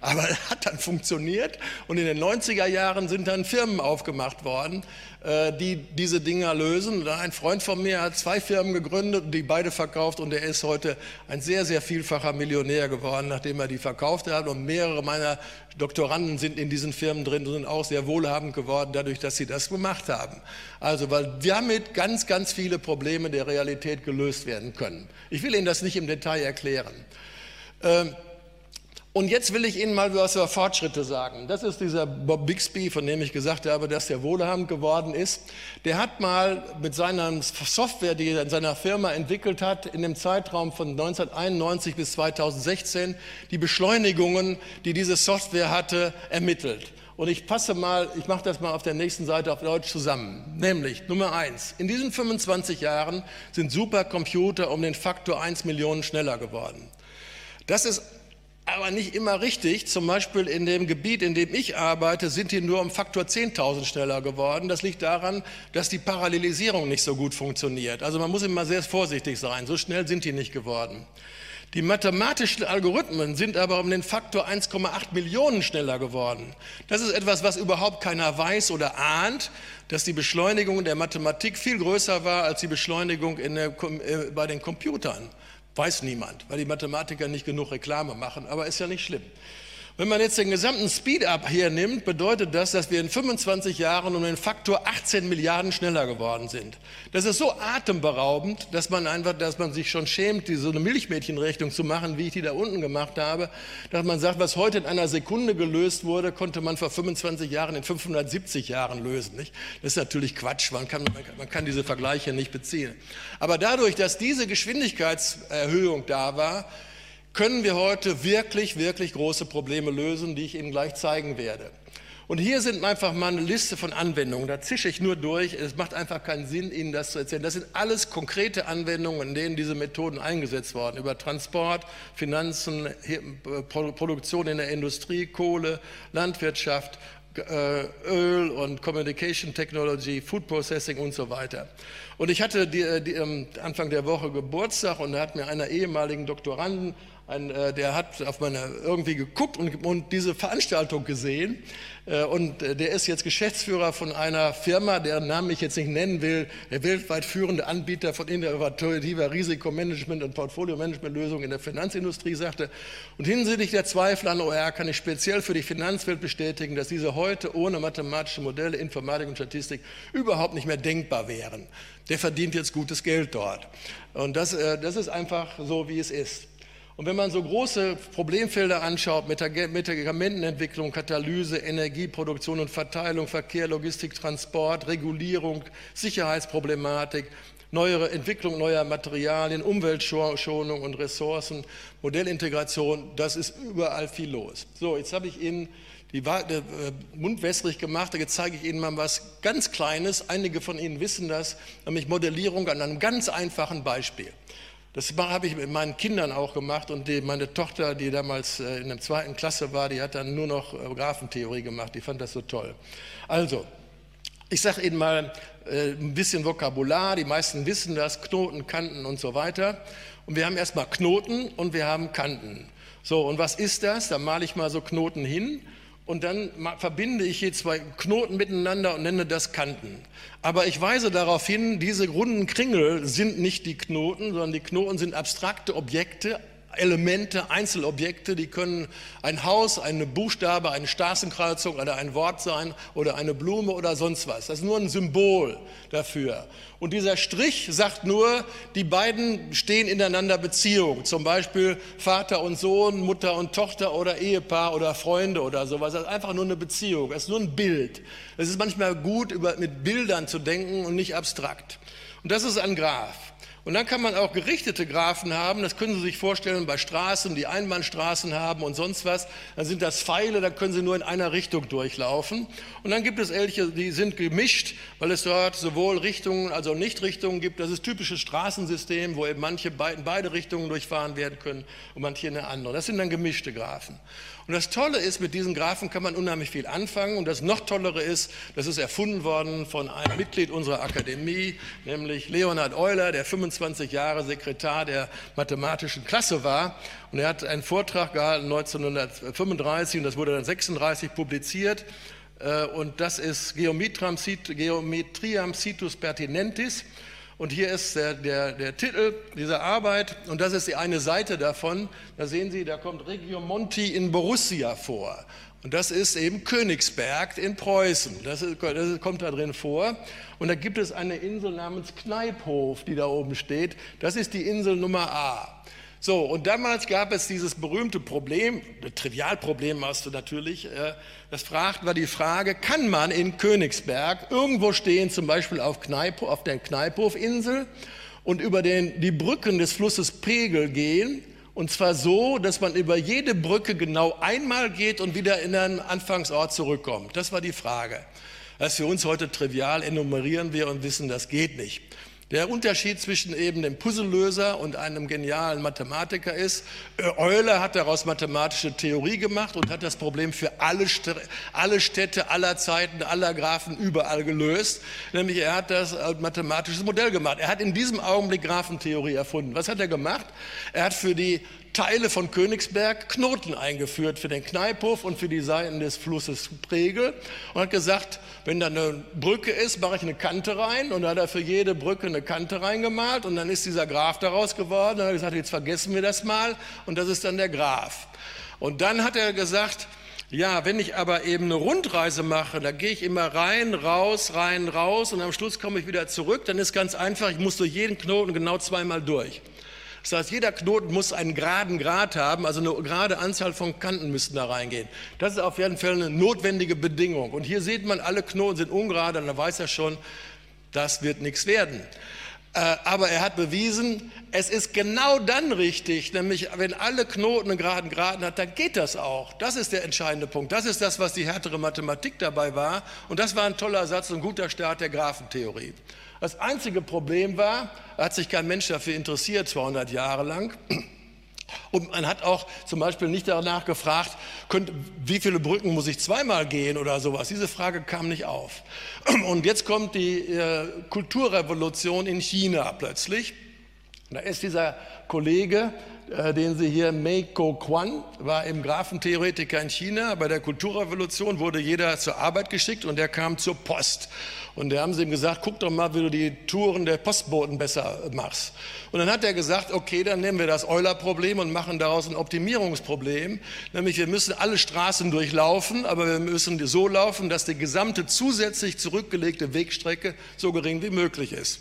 Aber hat dann funktioniert und in den 90er Jahren sind dann Firmen aufgemacht worden, die diese Dinger lösen. Ein Freund von mir hat zwei Firmen gegründet die beide verkauft und er ist heute ein sehr, sehr vielfacher Millionär geworden, nachdem er die verkauft hat. Und mehrere meiner Doktoranden sind in diesen Firmen drin und sind auch sehr wohlhabend geworden, dadurch, dass sie das gemacht haben. Also, weil damit ganz, ganz viele Probleme der Realität gelöst werden können. Ich will Ihnen das nicht im Detail erklären. Ähm, und jetzt will ich Ihnen mal was über Fortschritte sagen. Das ist dieser Bob Bixby, von dem ich gesagt habe, dass der wohlhabend geworden ist. Der hat mal mit seiner Software, die er in seiner Firma entwickelt hat, in dem Zeitraum von 1991 bis 2016 die Beschleunigungen, die diese Software hatte, ermittelt. Und ich passe mal, ich mache das mal auf der nächsten Seite auf Deutsch zusammen. Nämlich Nummer eins: In diesen 25 Jahren sind Supercomputer um den Faktor 1 Millionen schneller geworden. Das ist aber nicht immer richtig. Zum Beispiel in dem Gebiet, in dem ich arbeite, sind die nur um Faktor 10.000 schneller geworden. Das liegt daran, dass die Parallelisierung nicht so gut funktioniert. Also man muss immer sehr vorsichtig sein. So schnell sind die nicht geworden. Die mathematischen Algorithmen sind aber um den Faktor 1,8 Millionen schneller geworden. Das ist etwas, was überhaupt keiner weiß oder ahnt, dass die Beschleunigung der Mathematik viel größer war als die Beschleunigung der, äh, bei den Computern. Weiß niemand, weil die Mathematiker nicht genug Reklame machen, aber ist ja nicht schlimm. Wenn man jetzt den gesamten Speed-up hier nimmt, bedeutet das, dass wir in 25 Jahren um den Faktor 18 Milliarden schneller geworden sind. Das ist so atemberaubend, dass man einfach, dass man sich schon schämt, die, so eine Milchmädchenrechnung zu machen, wie ich die da unten gemacht habe, dass man sagt, was heute in einer Sekunde gelöst wurde, konnte man vor 25 Jahren in 570 Jahren lösen. Nicht? Das ist natürlich Quatsch, man kann, man kann diese Vergleiche nicht beziehen. Aber dadurch, dass diese Geschwindigkeitserhöhung da war, können wir heute wirklich, wirklich große Probleme lösen, die ich Ihnen gleich zeigen werde. Und hier sind einfach mal eine Liste von Anwendungen. Da zische ich nur durch. Es macht einfach keinen Sinn, Ihnen das zu erzählen. Das sind alles konkrete Anwendungen, in denen diese Methoden eingesetzt wurden. Über Transport, Finanzen, Produktion in der Industrie, Kohle, Landwirtschaft, äh, Öl und Communication Technology, Food Processing und so weiter. Und ich hatte die, die, Anfang der Woche Geburtstag und da hat mir einer ehemaligen Doktoranden ein, äh, der hat auf meine irgendwie geguckt und, und diese Veranstaltung gesehen. Äh, und äh, der ist jetzt Geschäftsführer von einer Firma, deren Namen ich jetzt nicht nennen will, der weltweit führende Anbieter von innovativer Risikomanagement und Portfolio-Management-Lösungen in der Finanzindustrie, sagte. Und hinsichtlich der Zweifel an OR kann ich speziell für die Finanzwelt bestätigen, dass diese heute ohne mathematische Modelle, Informatik und Statistik überhaupt nicht mehr denkbar wären. Der verdient jetzt gutes Geld dort. Und das, das ist einfach so, wie es ist. Und wenn man so große Problemfelder anschaut, Medikamentenentwicklung, Katalyse, Energieproduktion und Verteilung, Verkehr, Logistik, Transport, Regulierung, Sicherheitsproblematik, neuere Entwicklung neuer Materialien, Umweltschonung und Ressourcen, Modellintegration, das ist überall viel los. So, jetzt habe ich Ihnen die äh, Mund wässrig gemacht, jetzt zeige ich Ihnen mal was ganz Kleines. Einige von Ihnen wissen das, nämlich Modellierung an einem ganz einfachen Beispiel. Das habe ich mit meinen Kindern auch gemacht und die, meine Tochter, die damals äh, in der zweiten Klasse war, die hat dann nur noch äh, Graphentheorie gemacht. Die fand das so toll. Also, ich sage Ihnen mal äh, ein bisschen Vokabular. Die meisten wissen das: Knoten, Kanten und so weiter. Und wir haben erstmal Knoten und wir haben Kanten. So, und was ist das? Da male ich mal so Knoten hin und dann verbinde ich hier zwei Knoten miteinander und nenne das Kanten. Aber ich weise darauf hin, diese runden Kringel sind nicht die Knoten, sondern die Knoten sind abstrakte Objekte, Elemente, Einzelobjekte, die können ein Haus, eine Buchstabe, eine Straßenkreuzung oder ein Wort sein oder eine Blume oder sonst was. Das ist nur ein Symbol dafür. Und dieser Strich sagt nur, die beiden stehen ineinander Beziehung. Zum Beispiel Vater und Sohn, Mutter und Tochter oder Ehepaar oder Freunde oder sowas. Das ist einfach nur eine Beziehung. Das ist nur ein Bild. Es ist manchmal gut, mit Bildern zu denken und nicht abstrakt. Und das ist ein Graph. Und dann kann man auch gerichtete Graphen haben. Das können Sie sich vorstellen bei Straßen, die Einbahnstraßen haben und sonst was. Dann sind das Pfeile, da können Sie nur in einer Richtung durchlaufen. Und dann gibt es welche, die sind gemischt, weil es dort sowohl Richtungen als auch Nichtrichtungen gibt. Das ist typisches Straßensystem, wo eben manche in beide Richtungen durchfahren werden können und manche in eine andere. Das sind dann gemischte Graphen. Und das Tolle ist, mit diesen Graphen kann man unheimlich viel anfangen. Und das noch Tollere ist, das ist erfunden worden von einem Mitglied unserer Akademie, nämlich Leonhard Euler, der 25 Jahre Sekretar der mathematischen Klasse war. Und er hat einen Vortrag gehalten 1935 und das wurde dann 36 publiziert. Äh, und das ist Geometriam Citus Pertinentis. Und hier ist der, der, der, Titel dieser Arbeit und das ist die eine Seite davon. Da sehen Sie, da kommt Regiomonti in Borussia vor. Und das ist eben Königsberg in Preußen. Das, ist, das, kommt da drin vor. Und da gibt es eine Insel namens Kneiphof, die da oben steht. Das ist die Insel Nummer A. So, und damals gab es dieses berühmte Problem, Trivialproblem hast du natürlich, das fragt, war die Frage, kann man in Königsberg irgendwo stehen, zum Beispiel auf, Kneipo, auf der Kneiphofinsel und über den, die Brücken des Flusses Pegel gehen, und zwar so, dass man über jede Brücke genau einmal geht und wieder in den Anfangsort zurückkommt. Das war die Frage. Das ist für uns heute trivial, enumerieren wir und wissen, das geht nicht. Der Unterschied zwischen eben dem Puzzlelöser und einem genialen Mathematiker ist, äh, Euler hat daraus mathematische Theorie gemacht und hat das Problem für alle, alle Städte aller Zeiten, aller Graphen überall gelöst. Nämlich er hat das mathematisches Modell gemacht. Er hat in diesem Augenblick Graphentheorie erfunden. Was hat er gemacht? Er hat für die Teile von Königsberg Knoten eingeführt für den Kneiphof und für die Seiten des Flusses Pregel und hat gesagt, wenn da eine Brücke ist, mache ich eine Kante rein und dann hat er für jede Brücke eine Kante reingemalt und dann ist dieser Graph daraus geworden. Hat er gesagt, jetzt vergessen wir das mal und das ist dann der Graph. Und dann hat er gesagt, ja, wenn ich aber eben eine Rundreise mache, da gehe ich immer rein, raus, rein, raus und am Schluss komme ich wieder zurück, dann ist ganz einfach, ich muss durch jeden Knoten genau zweimal durch. Das heißt, jeder Knoten muss einen geraden Grad haben, also eine gerade Anzahl von Kanten müssten da reingehen. Das ist auf jeden Fall eine notwendige Bedingung. Und hier sieht man, alle Knoten sind ungerade, dann weiß er schon, das wird nichts werden. Äh, aber er hat bewiesen, es ist genau dann richtig, nämlich wenn alle Knoten einen geraden Graden hat, dann geht das auch. Das ist der entscheidende Punkt. Das ist das, was die härtere Mathematik dabei war. Und das war ein toller Satz und ein guter Start der Graphentheorie. Das einzige Problem war, hat sich kein Mensch dafür interessiert, 200 Jahre lang. Und man hat auch zum Beispiel nicht danach gefragt, könnt, wie viele Brücken muss ich zweimal gehen oder sowas. Diese Frage kam nicht auf. Und jetzt kommt die äh, Kulturrevolution in China plötzlich. Da ist dieser Kollege, den Sie hier, Mei Kuo-Quan, war eben Graphentheoretiker in China. Bei der Kulturrevolution wurde jeder zur Arbeit geschickt und der kam zur Post. Und da haben sie ihm gesagt, guck doch mal, wie du die Touren der Postboten besser machst. Und dann hat er gesagt, okay, dann nehmen wir das Euler-Problem und machen daraus ein Optimierungsproblem. Nämlich wir müssen alle Straßen durchlaufen, aber wir müssen so laufen, dass die gesamte zusätzlich zurückgelegte Wegstrecke so gering wie möglich ist.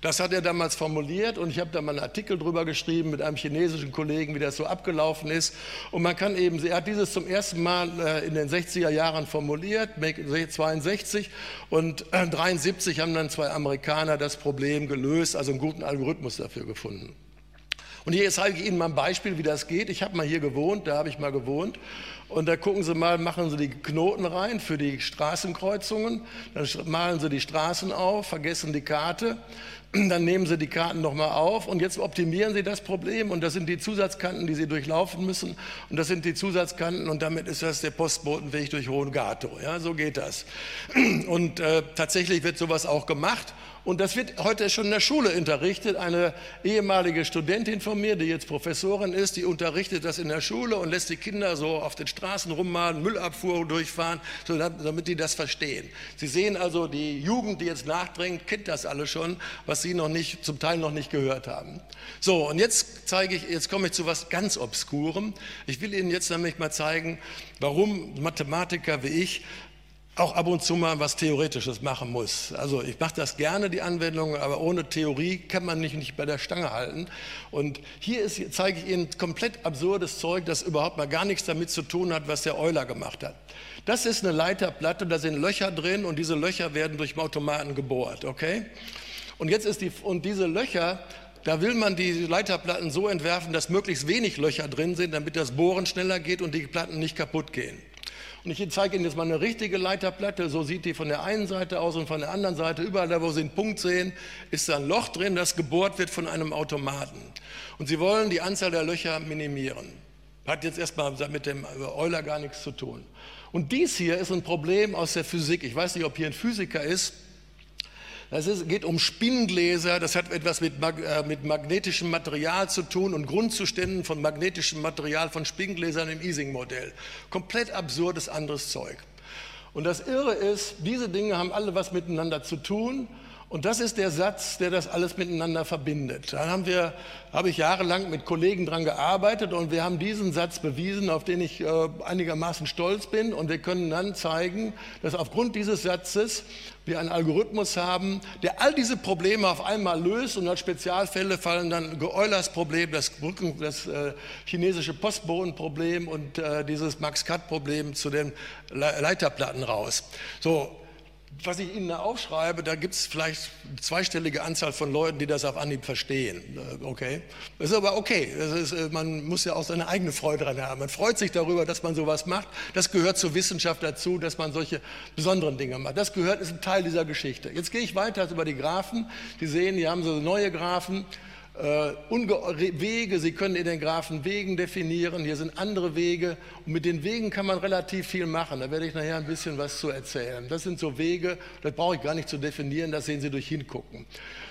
Das hat er damals formuliert und ich habe da mal einen Artikel drüber geschrieben mit einem chinesischen Kollegen, wie das so abgelaufen ist. Und man kann eben, er hat dieses zum ersten Mal äh, in den 60er Jahren formuliert, 62 und 73 haben dann zwei Amerikaner das Problem gelöst, also einen guten Algorithmus dafür gefunden. Und hier zeige ich Ihnen mal ein Beispiel, wie das geht. Ich habe mal hier gewohnt, da habe ich mal gewohnt. Und da gucken Sie mal, machen Sie die Knoten rein für die Straßenkreuzungen. Dann malen Sie die Straßen auf, vergessen die Karte. Dann nehmen Sie die Karten nochmal auf und jetzt optimieren Sie das Problem und das sind die Zusatzkanten, die Sie durchlaufen müssen und das sind die Zusatzkanten und damit ist das der Postbotenweg durch Hohengato. Ja, so geht das. Und äh, tatsächlich wird sowas auch gemacht und das wird heute schon in der Schule unterrichtet. Eine ehemalige Studentin von mir, die jetzt Professorin ist, die unterrichtet das in der Schule und lässt die Kinder so auf den Straßen rummalen, Müllabfuhr durchfahren, damit die das verstehen. Sie sehen also, die Jugend, die jetzt nachdrängt, kennt das alle schon, was sie noch nicht, zum Teil noch nicht gehört haben. So, und jetzt zeige ich, jetzt komme ich zu was ganz Obskurem. Ich will Ihnen jetzt nämlich mal zeigen, warum Mathematiker wie ich auch ab und zu mal was Theoretisches machen muss. Also ich mache das gerne, die Anwendung, aber ohne Theorie kann man mich nicht bei der Stange halten. Und hier ist, zeige ich Ihnen komplett absurdes Zeug, das überhaupt mal gar nichts damit zu tun hat, was der Euler gemacht hat. Das ist eine Leiterplatte, da sind Löcher drin und diese Löcher werden durch Automaten gebohrt, okay? Und jetzt ist die, und diese Löcher, Da will man die Leiterplatten so entwerfen, dass möglichst wenig Löcher drin sind, damit das Bohren schneller geht und die Platten nicht kaputt gehen. Und ich zeige Ihnen jetzt mal eine richtige Leiterplatte. So sieht die von der einen Seite aus und von der anderen Seite. Überall da, wo Sie einen Punkt sehen, ist da ein Loch drin, das gebohrt wird von einem Automaten. Und Sie wollen die Anzahl der Löcher minimieren. Hat jetzt erstmal mit dem Euler gar nichts zu tun. Und dies hier ist ein Problem aus der Physik. Ich weiß nicht, ob hier ein Physiker ist. Es geht um Spinngläser, das hat etwas mit, äh, mit, magnetischem Material zu tun und Grundzuständen von magnetischem Material von Spinngläsern im Ising-Modell. Komplett absurdes anderes Zeug. Und das Irre ist, diese Dinge haben alle was miteinander zu tun und das ist der Satz, der das alles miteinander verbindet. Da haben wir, habe ich jahrelang mit Kollegen dran gearbeitet und wir haben diesen Satz bewiesen, auf den ich äh, einigermaßen stolz bin. Und wir können dann zeigen, dass aufgrund dieses Satzes wir einen Algorithmus haben, der all diese Probleme auf einmal löst. Und als Spezialfälle fallen dann Eulers Problem, das, Brücken, das äh, chinesische Postbodenproblem und äh, dieses Max-Cut-Problem zu den Leiterplatten raus. So, was ich Ihnen da aufschreibe, da gibt es vielleicht eine zweistellige Anzahl von Leuten, die das auf Anhieb verstehen. Äh, okay? Das ist aber okay. Ist, man muss ja auch seine eigene Freude daran haben. Man freut sich darüber, dass man sowas macht. Das gehört zur Wissenschaft dazu, dass man solche besonderen Dinge macht. Das gehört, ist ein Teil dieser Geschichte. Jetzt gehe ich weiter über die Graphen. Sie sehen, die haben so neue Graphen äh, Wege, Sie können in den Graphen Wegen definieren, hier sind andere Wege und mit den Wegen kann man relativ viel machen. Da werde ich nachher ein bisschen was zu erzählen. Das sind so Wege, das brauche ich gar nicht zu definieren, das sehen Sie durch Hingucken.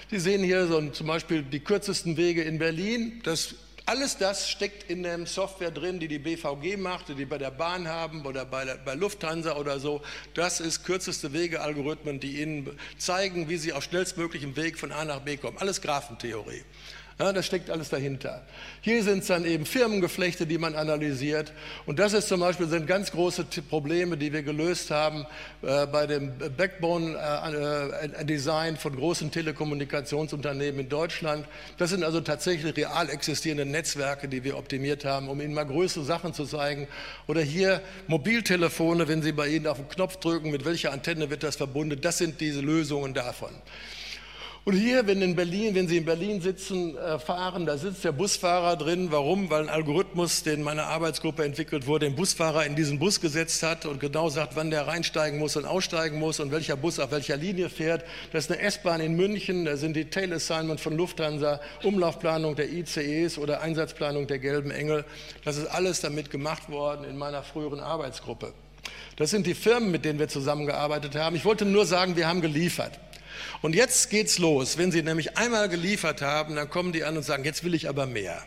Sie sehen hier so zum Beispiel die kürzesten Wege in Berlin. Das, alles das steckt in der Software drin, die die BVG macht, die die bei der Bahn haben oder bei, der, bei Lufthansa oder so. Das ist kürzeste Wege-Algorithmen, die Ihnen zeigen, wie Sie auf schnellstmöglichem Weg von A nach B kommen. Alles Graphentheorie. Ja, das steckt alles dahinter. Hier sind es dann eben Firmengeflechte, die man analysiert. Und das ist zum Beispiel sind ganz große Probleme, die wir gelöst haben äh, bei dem Backbone-Design äh, von großen Telekommunikationsunternehmen in Deutschland. Das sind also tatsächlich real existierende Netzwerke, die wir optimiert haben, um Ihnen mal größere Sachen zu zeigen. Oder hier Mobiltelefone, wenn Sie bei Ihnen auf den Knopf drücken, mit welcher Antenne wird das verbunden. Das sind diese Lösungen davon. Und hier, wenn, in Berlin, wenn Sie in Berlin sitzen, äh, fahren, da sitzt der Busfahrer drin. Warum? Weil ein Algorithmus, den meine Arbeitsgruppe entwickelt wurde, den Busfahrer in diesen Bus gesetzt hat und genau sagt, wann der reinsteigen muss und aussteigen muss und welcher Bus auf welcher Linie fährt. Das ist eine S-Bahn in München, da sind die Tail Assignment von Lufthansa, Umlaufplanung der ICEs oder Einsatzplanung der Gelben Engel. Das ist alles damit gemacht worden in meiner früheren Arbeitsgruppe. Das sind die Firmen, mit denen wir zusammengearbeitet haben. Ich wollte nur sagen, wir haben geliefert. Und jetzt geht's los. Wenn Sie nämlich einmal geliefert haben, dann kommen die an und sagen, jetzt will ich aber mehr.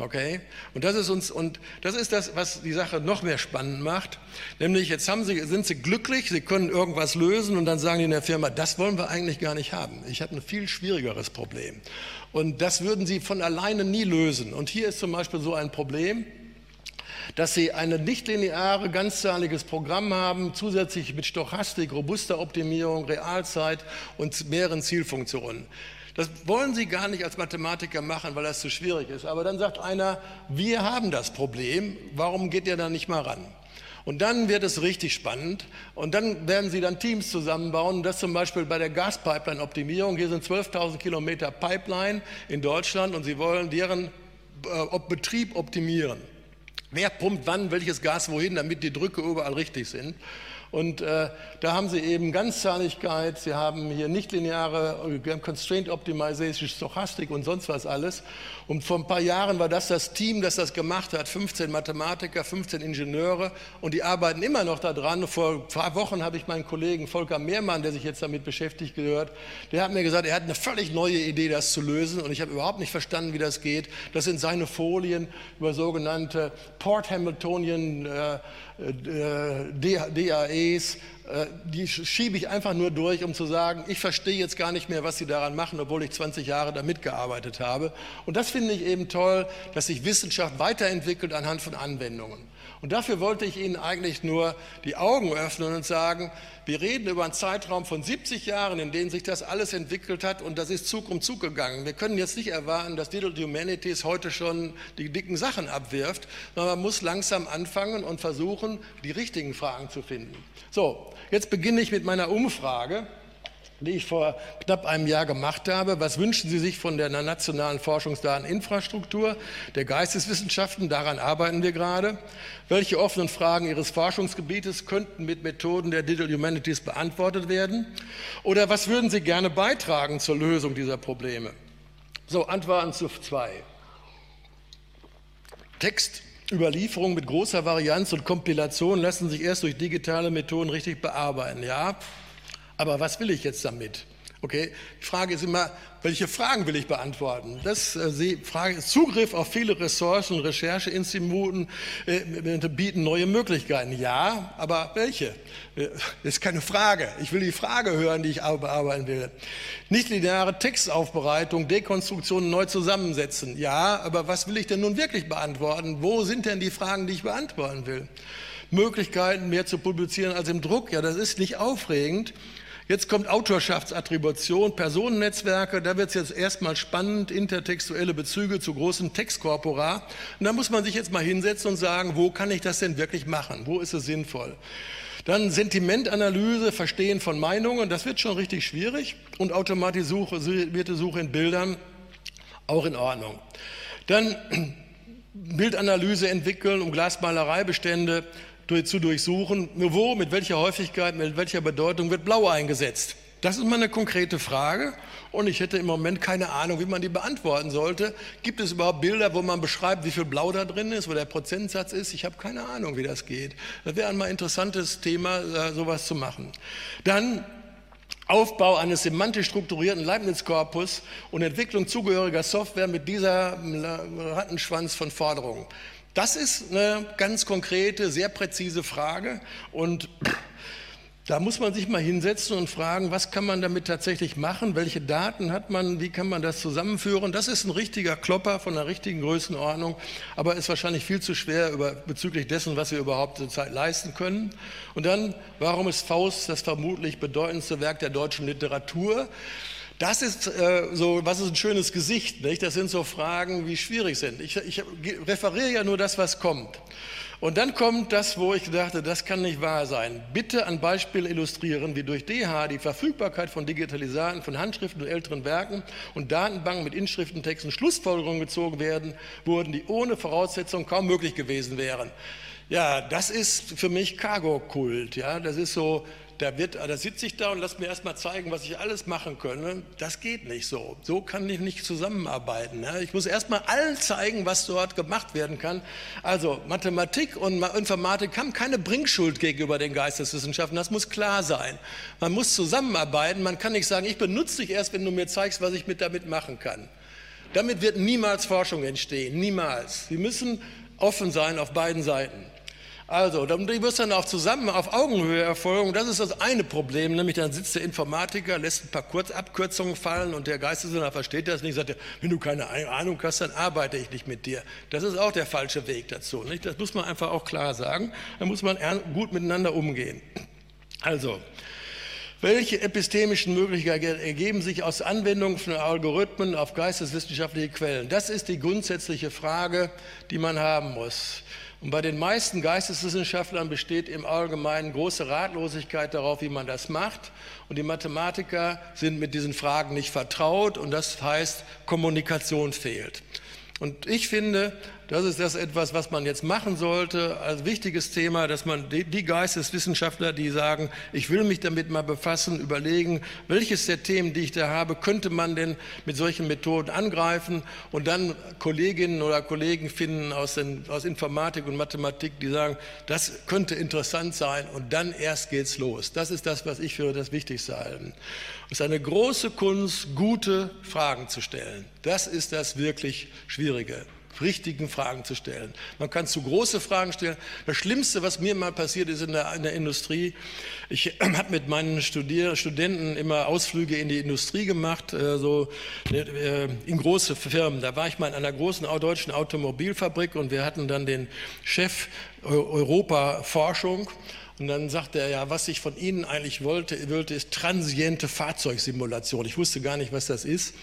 Okay? Und das ist uns, und das ist das, was die Sache noch mehr spannend macht. Nämlich, jetzt haben sie, sind sie glücklich, sie können irgendwas lösen und dann sagen die in der Firma, das wollen wir eigentlich gar nicht haben. Ich habe ein viel schwierigeres Problem. Und das würden sie von alleine nie lösen. Und hier ist zum Beispiel so ein Problem dass sie ein nichtlineare, ganzzahliges Programm haben, zusätzlich mit Stochastik, robuster Optimierung, Realzeit und mehreren Zielfunktionen. Das wollen Sie gar nicht als Mathematiker machen, weil das zu schwierig ist. Aber dann sagt einer, wir haben das Problem, warum geht ihr da nicht mal ran? Und dann wird es richtig spannend. Und dann werden Sie dann Teams zusammenbauen. Das zum Beispiel bei der Gaspipeline-Optimierung. Hier sind 12.000 Kilometer Pipeline in Deutschland und Sie wollen deren äh, Betrieb optimieren. Wer pumpt wann welches Gas wohin, damit die Drücke überall richtig sind. Und äh, da haben Sie eben Ganzzahligkeit, Sie haben hier nichtlineare äh, Constraint Optimization, Stochastik und sonst was alles. Und vor ein paar Jahren war das das Team, das das gemacht hat, 15 Mathematiker, 15 Ingenieure und die arbeiten immer noch daran. Vor ein paar Wochen habe ich meinen Kollegen Volker Mehrmann, der sich jetzt damit beschäftigt, gehört. Der hat mir gesagt, er hat eine völlig neue Idee, das zu lösen und ich habe überhaupt nicht verstanden, wie das geht. Das sind seine Folien über sogenannte Port Hamiltonian äh, DAEs, äh, die schiebe ich einfach nur durch, um zu sagen, ich verstehe jetzt gar nicht mehr, was sie daran machen, obwohl ich 20 Jahre da mitgearbeitet habe. Und das finde ich eben toll, dass sich Wissenschaft weiterentwickelt anhand von Anwendungen. Und dafür wollte ich Ihnen eigentlich nur die Augen öffnen und sagen, wir reden über einen Zeitraum von 70 Jahren, in denen sich das alles entwickelt hat und das ist Zug um Zug gegangen. Wir können jetzt nicht erwarten, dass Digital Humanities heute schon die dicken Sachen abwirft, sondern man muss langsam anfangen und versuchen, die richtigen Fragen zu finden. So, jetzt beginne ich mit meiner Umfrage. Die ich vor knapp einem Jahr gemacht habe. Was wünschen Sie sich von der nationalen Forschungsdateninfrastruktur der Geisteswissenschaften? Daran arbeiten wir gerade. Welche offenen Fragen Ihres Forschungsgebietes könnten mit Methoden der Digital Humanities beantwortet werden? Oder was würden Sie gerne beitragen zur Lösung dieser Probleme? So, Antworten zu zwei. Textüberlieferungen mit großer Varianz und Kompilation lassen sich erst durch digitale Methoden richtig bearbeiten. Ja, aber was will ich jetzt damit? Okay, die Frage ist immer, welche Fragen will ich beantworten? Das äh, die Frage ist Zugriff auf viele Ressourcen Rechercheinstituten äh, bieten neue Möglichkeiten. Ja, aber welche? Äh, ist keine Frage. Ich will die Frage hören, die ich bearbeiten will. Nicht lineare Textaufbereitung, Dekonstruktion neu zusammensetzen. Ja, aber was will ich denn nun wirklich beantworten? Wo sind denn die Fragen, die ich beantworten will? Möglichkeiten, mehr zu publizieren als im Druck. Ja, das ist nicht aufregend. Jetzt kommt Autorschaftsatribution, Personennetzwerke, da wird es jetzt erstmal spannend, intertextuelle Bezüge zu großen Textkorpora. Und da muss man sich jetzt mal hinsetzen und sagen, wo kann ich das denn wirklich machen? Wo ist es sinnvoll? Dann Sentimentanalyse, Verstehen von Meinungen, das wird schon richtig schwierig. Und automatisierte Suche in Bildern, auch in Ordnung. Dann Bildanalyse entwickeln, um Glasmalereibestände zu durchsuchen, wo, mit welcher Häufigkeit, mit welcher Bedeutung wird Blau eingesetzt. Das ist mal eine konkrete Frage und ich hätte im Moment keine Ahnung, wie man die beantworten sollte. Gibt es überhaupt Bilder, wo man beschreibt, wie viel Blau da drin ist, wo der Prozentsatz ist? Ich habe keine Ahnung, wie das geht. Das wäre ein mal interessantes Thema, äh, sowas zu machen. Dann Aufbau eines semantisch strukturierten Leibniz-Korpus und Entwicklung zugehöriger Software mit dieser Rattenschwanz von Forderungen. Das ist eine ganz konkrete, sehr präzise Frage und da muss man sich mal hinsetzen und fragen, was kann man damit tatsächlich machen, welche Daten hat man, wie kann man das zusammenführen. Das ist ein richtiger Klopper von einer richtigen Größenordnung, aber ist wahrscheinlich viel zu schwer über, bezüglich dessen, was wir überhaupt zurzeit leisten können. Und dann, warum ist Faust das vermutlich bedeutendste Werk der deutschen Literatur? Das ist äh, so, was ist ein schönes Gesicht, nicht? Das sind so Fragen, wie schwierig sind. Ich, ich referiere ja nur das, was kommt. Und dann kommt das, wo ich dachte, das kann nicht wahr sein. Bitte an Beispiel illustrieren, wie durch DH die Verfügbarkeit von Digitalisaten von Handschriften und älteren Werken und Datenbanken mit Inschriftentexten Schlussfolgerungen gezogen werden, wurden, die ohne Voraussetzung kaum möglich gewesen wären. Ja, das ist für mich Cargo-Kult. Ja, das ist so, da, wird, da sitze ich da und lass mir erst mal zeigen, was ich alles machen könne. Das geht nicht so. So kann ich nicht zusammenarbeiten. Ich muss erst mal allen zeigen, was dort gemacht werden kann. Also Mathematik und Informatik haben keine Bringschuld gegenüber den Geisteswissenschaften. Das muss klar sein. Man muss zusammenarbeiten. Man kann nicht sagen, ich benutze dich erst, wenn du mir zeigst, was ich mit damit machen kann. Damit wird niemals Forschung entstehen. Niemals. Wir müssen offen sein auf beiden Seiten. Also, die wird dann auch zusammen auf Augenhöhe erfolgen. Das ist das eine Problem, nämlich dann sitzt der Informatiker, lässt ein paar Kurzabkürzungen fallen und der Geisteswissenschaftler versteht das nicht, sagt, wenn du keine Ahnung hast, dann arbeite ich nicht mit dir. Das ist auch der falsche Weg dazu. Nicht? Das muss man einfach auch klar sagen. Da muss man gut miteinander umgehen. Also, welche epistemischen Möglichkeiten ergeben sich aus Anwendung von Algorithmen auf geisteswissenschaftliche Quellen? Das ist die grundsätzliche Frage, die man haben muss. Und bei den meisten Geisteswissenschaftlern besteht im Allgemeinen große Ratlosigkeit darauf, wie man das macht. Und die Mathematiker sind mit diesen Fragen nicht vertraut und das heißt, Kommunikation fehlt. Und ich finde, das ist das etwas, was man jetzt machen sollte, als wichtiges Thema, dass man die, Geisteswissenschaftler, die sagen, ich will mich damit mal befassen, überlegen, welches der Themen, die ich da habe, könnte man denn mit solchen Methoden angreifen und dann Kolleginnen oder Kollegen finden aus, den, aus Informatik und Mathematik, die sagen, das könnte interessant sein und dann erst geht's los. Das ist das, was ich für das Wichtigste halte. Es ist eine große Kunst, gute Fragen zu stellen. Das ist das wirklich Schwierige richtigen Fragen zu stellen. Man kann zu große Fragen stellen. Das Schlimmste, was mir mal passiert ist in der, in der Industrie, ich habe mit meinen Studier Studenten immer Ausflüge in die Industrie gemacht, äh, so äh, in große Firmen. Da war ich mal in einer großen deutschen Automobilfabrik und wir hatten dann den Chef Europa Forschung und dann sagte er, ja, was ich von Ihnen eigentlich wollte, wollte ist transiente Fahrzeugsimulation. Ich wusste gar nicht, was das ist.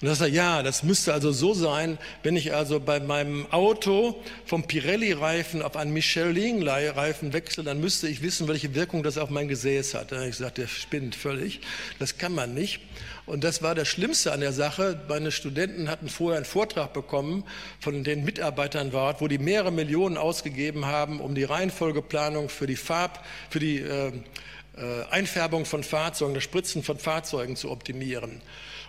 Und er sagt, ja, das müsste also so sein, wenn ich also bei meinem Auto vom Pirelli-Reifen auf einen Michelin-Reifen wechsle, dann müsste ich wissen, welche Wirkung das auf mein Gesäß hat. Habe ich gesagt, der spinnt völlig. Das kann man nicht. Und das war das Schlimmste an der Sache. Meine Studenten hatten vorher einen Vortrag bekommen von den Mitarbeitern dort, wo die mehrere Millionen ausgegeben haben, um die Reihenfolgeplanung für die Farb, für die äh, äh Einfärbung von Fahrzeugen, das Spritzen von Fahrzeugen zu optimieren.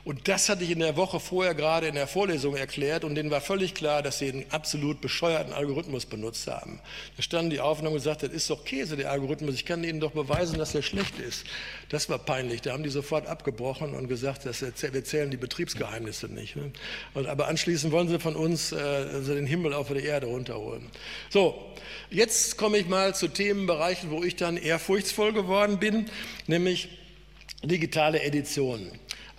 Und das hatte ich in der Woche vorher gerade in der Vorlesung erklärt und denen war völlig klar, dass sie einen absolut bescheuerten Algorithmus benutzt haben. Da standen die auf und haben gesagt, das ist doch Käse, der Algorithmus. Ich kann Ihnen doch beweisen, dass er schlecht ist. Das war peinlich. Da haben die sofort abgebrochen und gesagt, dass wir zählen die Betriebsgeheimnisse nicht. Ne? Aber anschließend wollen sie von uns äh, also den Himmel auf die Erde runterholen. So, jetzt komme ich mal zu Themenbereichen, wo ich dann ehrfurchtsvoll geworden bin, nämlich digitale Editionen.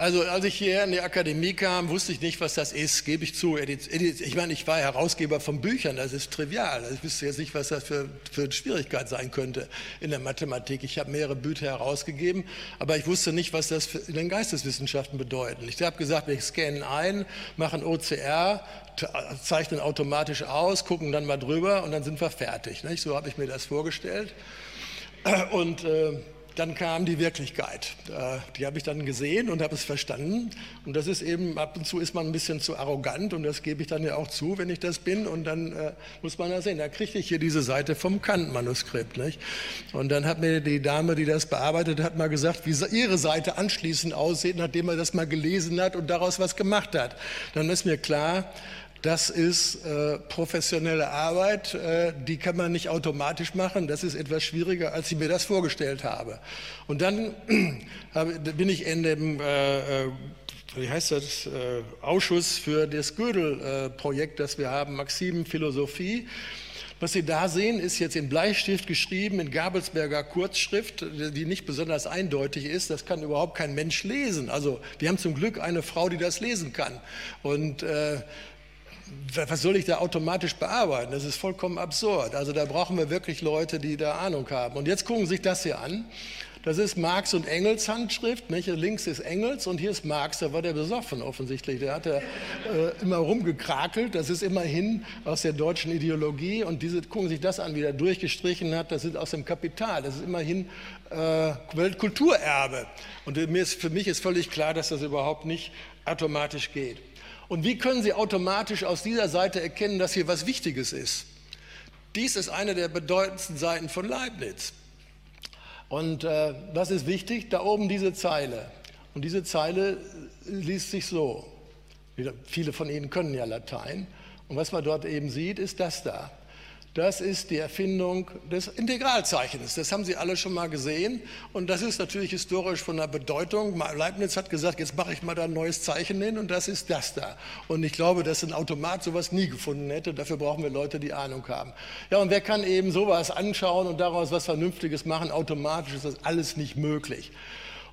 Also als ich hier in die Akademie kam, wusste ich nicht, was das ist, gebe ich zu. Ich meine, ich war Herausgeber von Büchern, das ist trivial. Ich wüsste jetzt nicht, was das für, für eine Schwierigkeit sein könnte in der Mathematik. Ich habe mehrere Bücher herausgegeben, aber ich wusste nicht, was das in den Geisteswissenschaften bedeutet. Ich habe gesagt, wir scannen ein, machen OCR, zeichnen automatisch aus, gucken dann mal drüber und dann sind wir fertig. So habe ich mir das vorgestellt. Und äh, dann kam die Wirklichkeit. Die habe ich dann gesehen und habe es verstanden. Und das ist eben, ab und zu ist man ein bisschen zu arrogant und das gebe ich dann ja auch zu, wenn ich das bin. Und dann äh, muss man ja sehen, da kriegte ich hier diese Seite vom Kant-Manuskript. Und dann hat mir die Dame, die das bearbeitet hat, mal gesagt, wie ihre Seite anschließend aussieht, nachdem er das mal gelesen hat und daraus was gemacht hat. Dann ist mir klar, das ist äh, professionelle Arbeit, äh, die kann man nicht automatisch machen. Das ist etwas schwieriger, als ich mir das vorgestellt habe. Und dann bin ich in dem, äh, äh wie heißt das, äh, Ausschuss für das Gödel-Projekt, das wir haben, Maxim Philosophie. Was Sie da sehen, ist jetzt in Bleistift geschrieben, in Gabelsberger Kurzschrift, die nicht besonders eindeutig ist. Das kann überhaupt kein Mensch lesen. Also wir haben zum Glück eine Frau, die das lesen kann. Und äh, was soll ich da automatisch bearbeiten? Das ist vollkommen absurd. Also da brauchen wir wirklich Leute, die da Ahnung haben. Und jetzt gucken Sie sich das hier an. Das ist Marx und Engels Handschrift. Nicht? Links ist Engels und hier ist Marx. Da war der besoffen offensichtlich. Der hat äh, immer rumgekrakelt. Das ist immerhin aus der deutschen Ideologie. Und diese, gucken Sie sich das an, wie er durchgestrichen hat. Das ist aus dem Kapital. Das ist immerhin äh, Weltkulturerbe. Und mir ist, für mich ist völlig klar, dass das überhaupt nicht automatisch geht. Und wie können Sie automatisch aus dieser Seite erkennen, dass hier was Wichtiges ist? Dies ist eine der bedeutendsten Seiten von Leibniz. Und äh, was ist wichtig? Da oben diese Zeile. Und diese Zeile liest sich so. Viele von Ihnen können ja Latein. Und was man dort eben sieht, ist das da. Das ist die Erfindung des Integralzeichens. Das haben Sie alle schon mal gesehen. Und das ist natürlich historisch von der Bedeutung. Leibniz hat gesagt, jetzt mache ich mal da ein neues Zeichen hin und das ist das da. Und ich glaube, dass ein Automat sowas nie gefunden hätte. Dafür brauchen wir Leute, die Ahnung haben. Ja, und wer kann eben sowas anschauen und daraus was Vernünftiges machen? Automatisch ist das alles nicht möglich.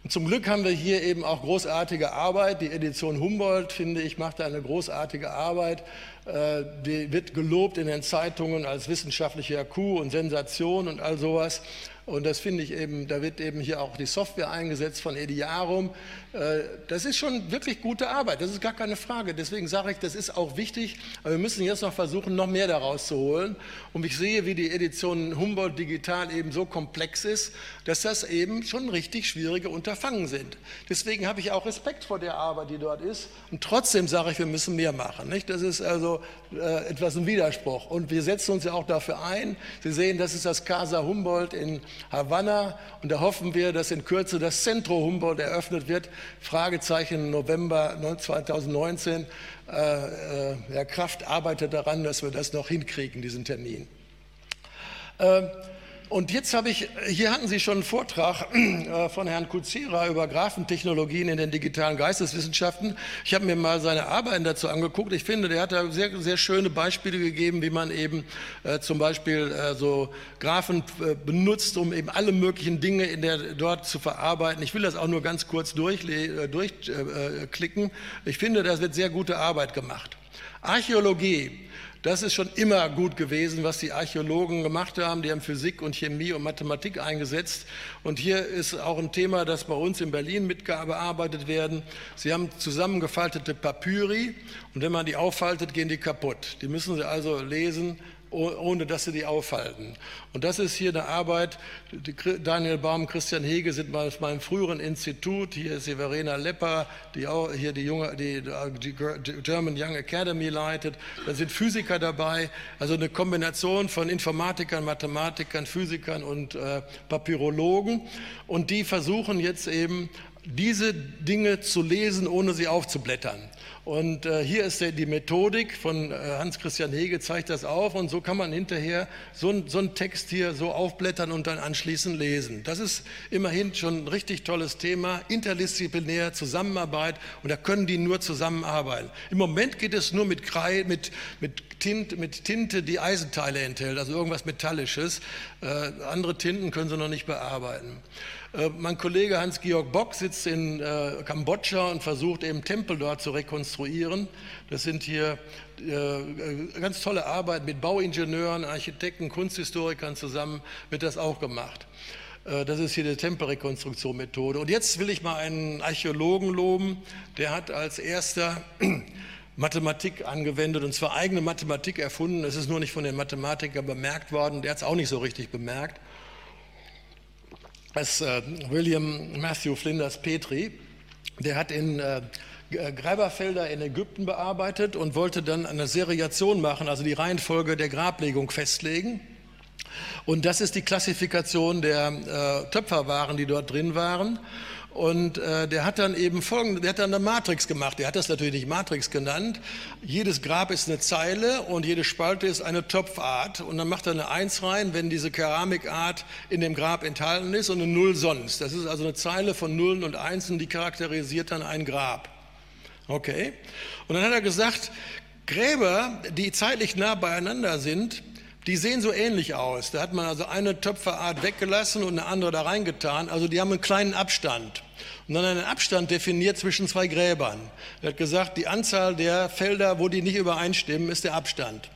Und zum Glück haben wir hier eben auch großartige Arbeit. Die Edition Humboldt, finde ich, macht eine großartige Arbeit. Äh, die wird gelobt in den Zeitungen als wissenschaftlicher Coup und Sensation und all sowas. Und das finde ich eben, da wird eben hier auch die Software eingesetzt von Ediarum. Äh, das ist schon wirklich gute Arbeit, das ist gar keine Frage. Deswegen sage ich, das ist auch wichtig, aber wir müssen jetzt noch versuchen, noch mehr daraus zu holen. Und ich sehe, wie die Edition Humboldt Digital eben so komplex ist, dass das eben schon richtig schwierige Unterfangen sind. Deswegen habe ich auch Respekt vor der Arbeit, die dort ist. Und trotzdem sage ich, wir müssen mehr machen. Nicht? Das ist also äh, etwas ein Widerspruch. Und wir setzen uns ja auch dafür ein. Sie sehen, das ist das Casa Humboldt in Havanna und da hoffen wir, dass in Kürze das Centro Humboldt eröffnet wird. Fragezeichen November 2019. Äh, äh, Herr Kraft arbeitet daran, dass wir das noch hinkriegen, diesen Termin. Ähm, und jetzt habe ich, hier hatten Sie schon einen Vortrag äh, von Herrn Kuzira über Graphentechnologien in den digitalen Geisteswissenschaften. Ich habe mir mal seine Arbeiten dazu angeguckt. Ich finde, der hat da sehr, sehr schöne Beispiele gegeben, wie man eben äh, zum Beispiel äh, so Graphen benutzt, um eben alle möglichen Dinge in der, dort zu verarbeiten. Ich will das auch nur ganz kurz durchklicken. Durch, ich finde, da wird sehr gute Arbeit gemacht. Archäologie Das ist schon immer gut gewesen, was die Archäologen gemacht haben. Die haben Physik und Chemie und Mathematik eingesetzt. Und hier ist auch ein Thema, das bei uns in Berlin mitgearbeitet werden. Sie haben zusammengefaltete Papyri und wenn man die auffaltet, gehen die kaputt. Die müssen Sie also lesen, ohne dass sie die aufhalten. Und das ist hier eine Arbeit, Daniel Baum, Christian Hege sind aus meinem früheren Institut, hier ist die Lepper, die auch hier die, junge, die, die German Young Academy leitet, da sind Physiker dabei, also eine Kombination von Informatikern, Mathematikern, Physikern und äh, Papyrologen. Und die versuchen jetzt eben diese Dinge zu lesen, ohne sie aufzublättern. Und äh, hier ist der, die Methodik von äh, Hans-Christian Hege, zeigt das auf. Und so kann man hinterher so, so einen Text hier so aufblättern und dann anschließend lesen. Das ist immerhin schon ein richtig tolles Thema, interdisziplinär, Zusammenarbeit. Und da können die nur zusammenarbeiten. Im Moment geht es nur mit, Kreide, mit, mit, Tint, mit Tinte, die Eisenteile enthält, also irgendwas Metallisches. Äh, andere Tinten können sie noch nicht bearbeiten. Äh, mein Kollege Hans-Georg Bock sitzt in äh, Kambodscha und versucht eben Tempel dort zu rekonstruieren. Das sind hier äh, ganz tolle Arbeit mit Bauingenieuren, Architekten, Kunsthistorikern zusammen wird das auch gemacht. Das ist hier die Tempelrekonstruktion-Methode. Und jetzt will ich mal einen Archäologen loben, der hat als erster Mathematik angewendet und zwar eigene Mathematik erfunden. Es ist nur nicht von den Mathematikern bemerkt worden. Der hat es auch nicht so richtig bemerkt ist äh, William Matthew Flinders Petrie. Der hat in äh, Gräberfelder in Ägypten bearbeitet und wollte dann eine Seriation machen, also die Reihenfolge der Grablegung festlegen. Und das ist die Klassifikation der äh, Töpferwaren, die dort drin waren. Und äh, der hat dann eben folgende, der hat dann eine Matrix gemacht. Der hat das natürlich nicht Matrix genannt. Jedes Grab ist eine Zeile und jede Spalte ist eine Topfart. Und dann macht er eine Eins rein, wenn diese Keramikart in dem Grab enthalten ist und eine Null sonst. Das ist also eine Zeile von Nullen und Einsen, die charakterisiert dann ein Grab. Okay? Und dann hat er gesagt, Gräber, die zeitlich nah beieinander sind, die sehen so ähnlich aus. Da hat man also eine Töpferart weggelassen und eine andere da reingetan. Also die haben einen kleinen Abstand. Und dann einen Abstand definiert zwischen zwei Gräbern. Er hat gesagt, die Anzahl der Felder, wo die nicht übereinstimmen, ist der Abstand.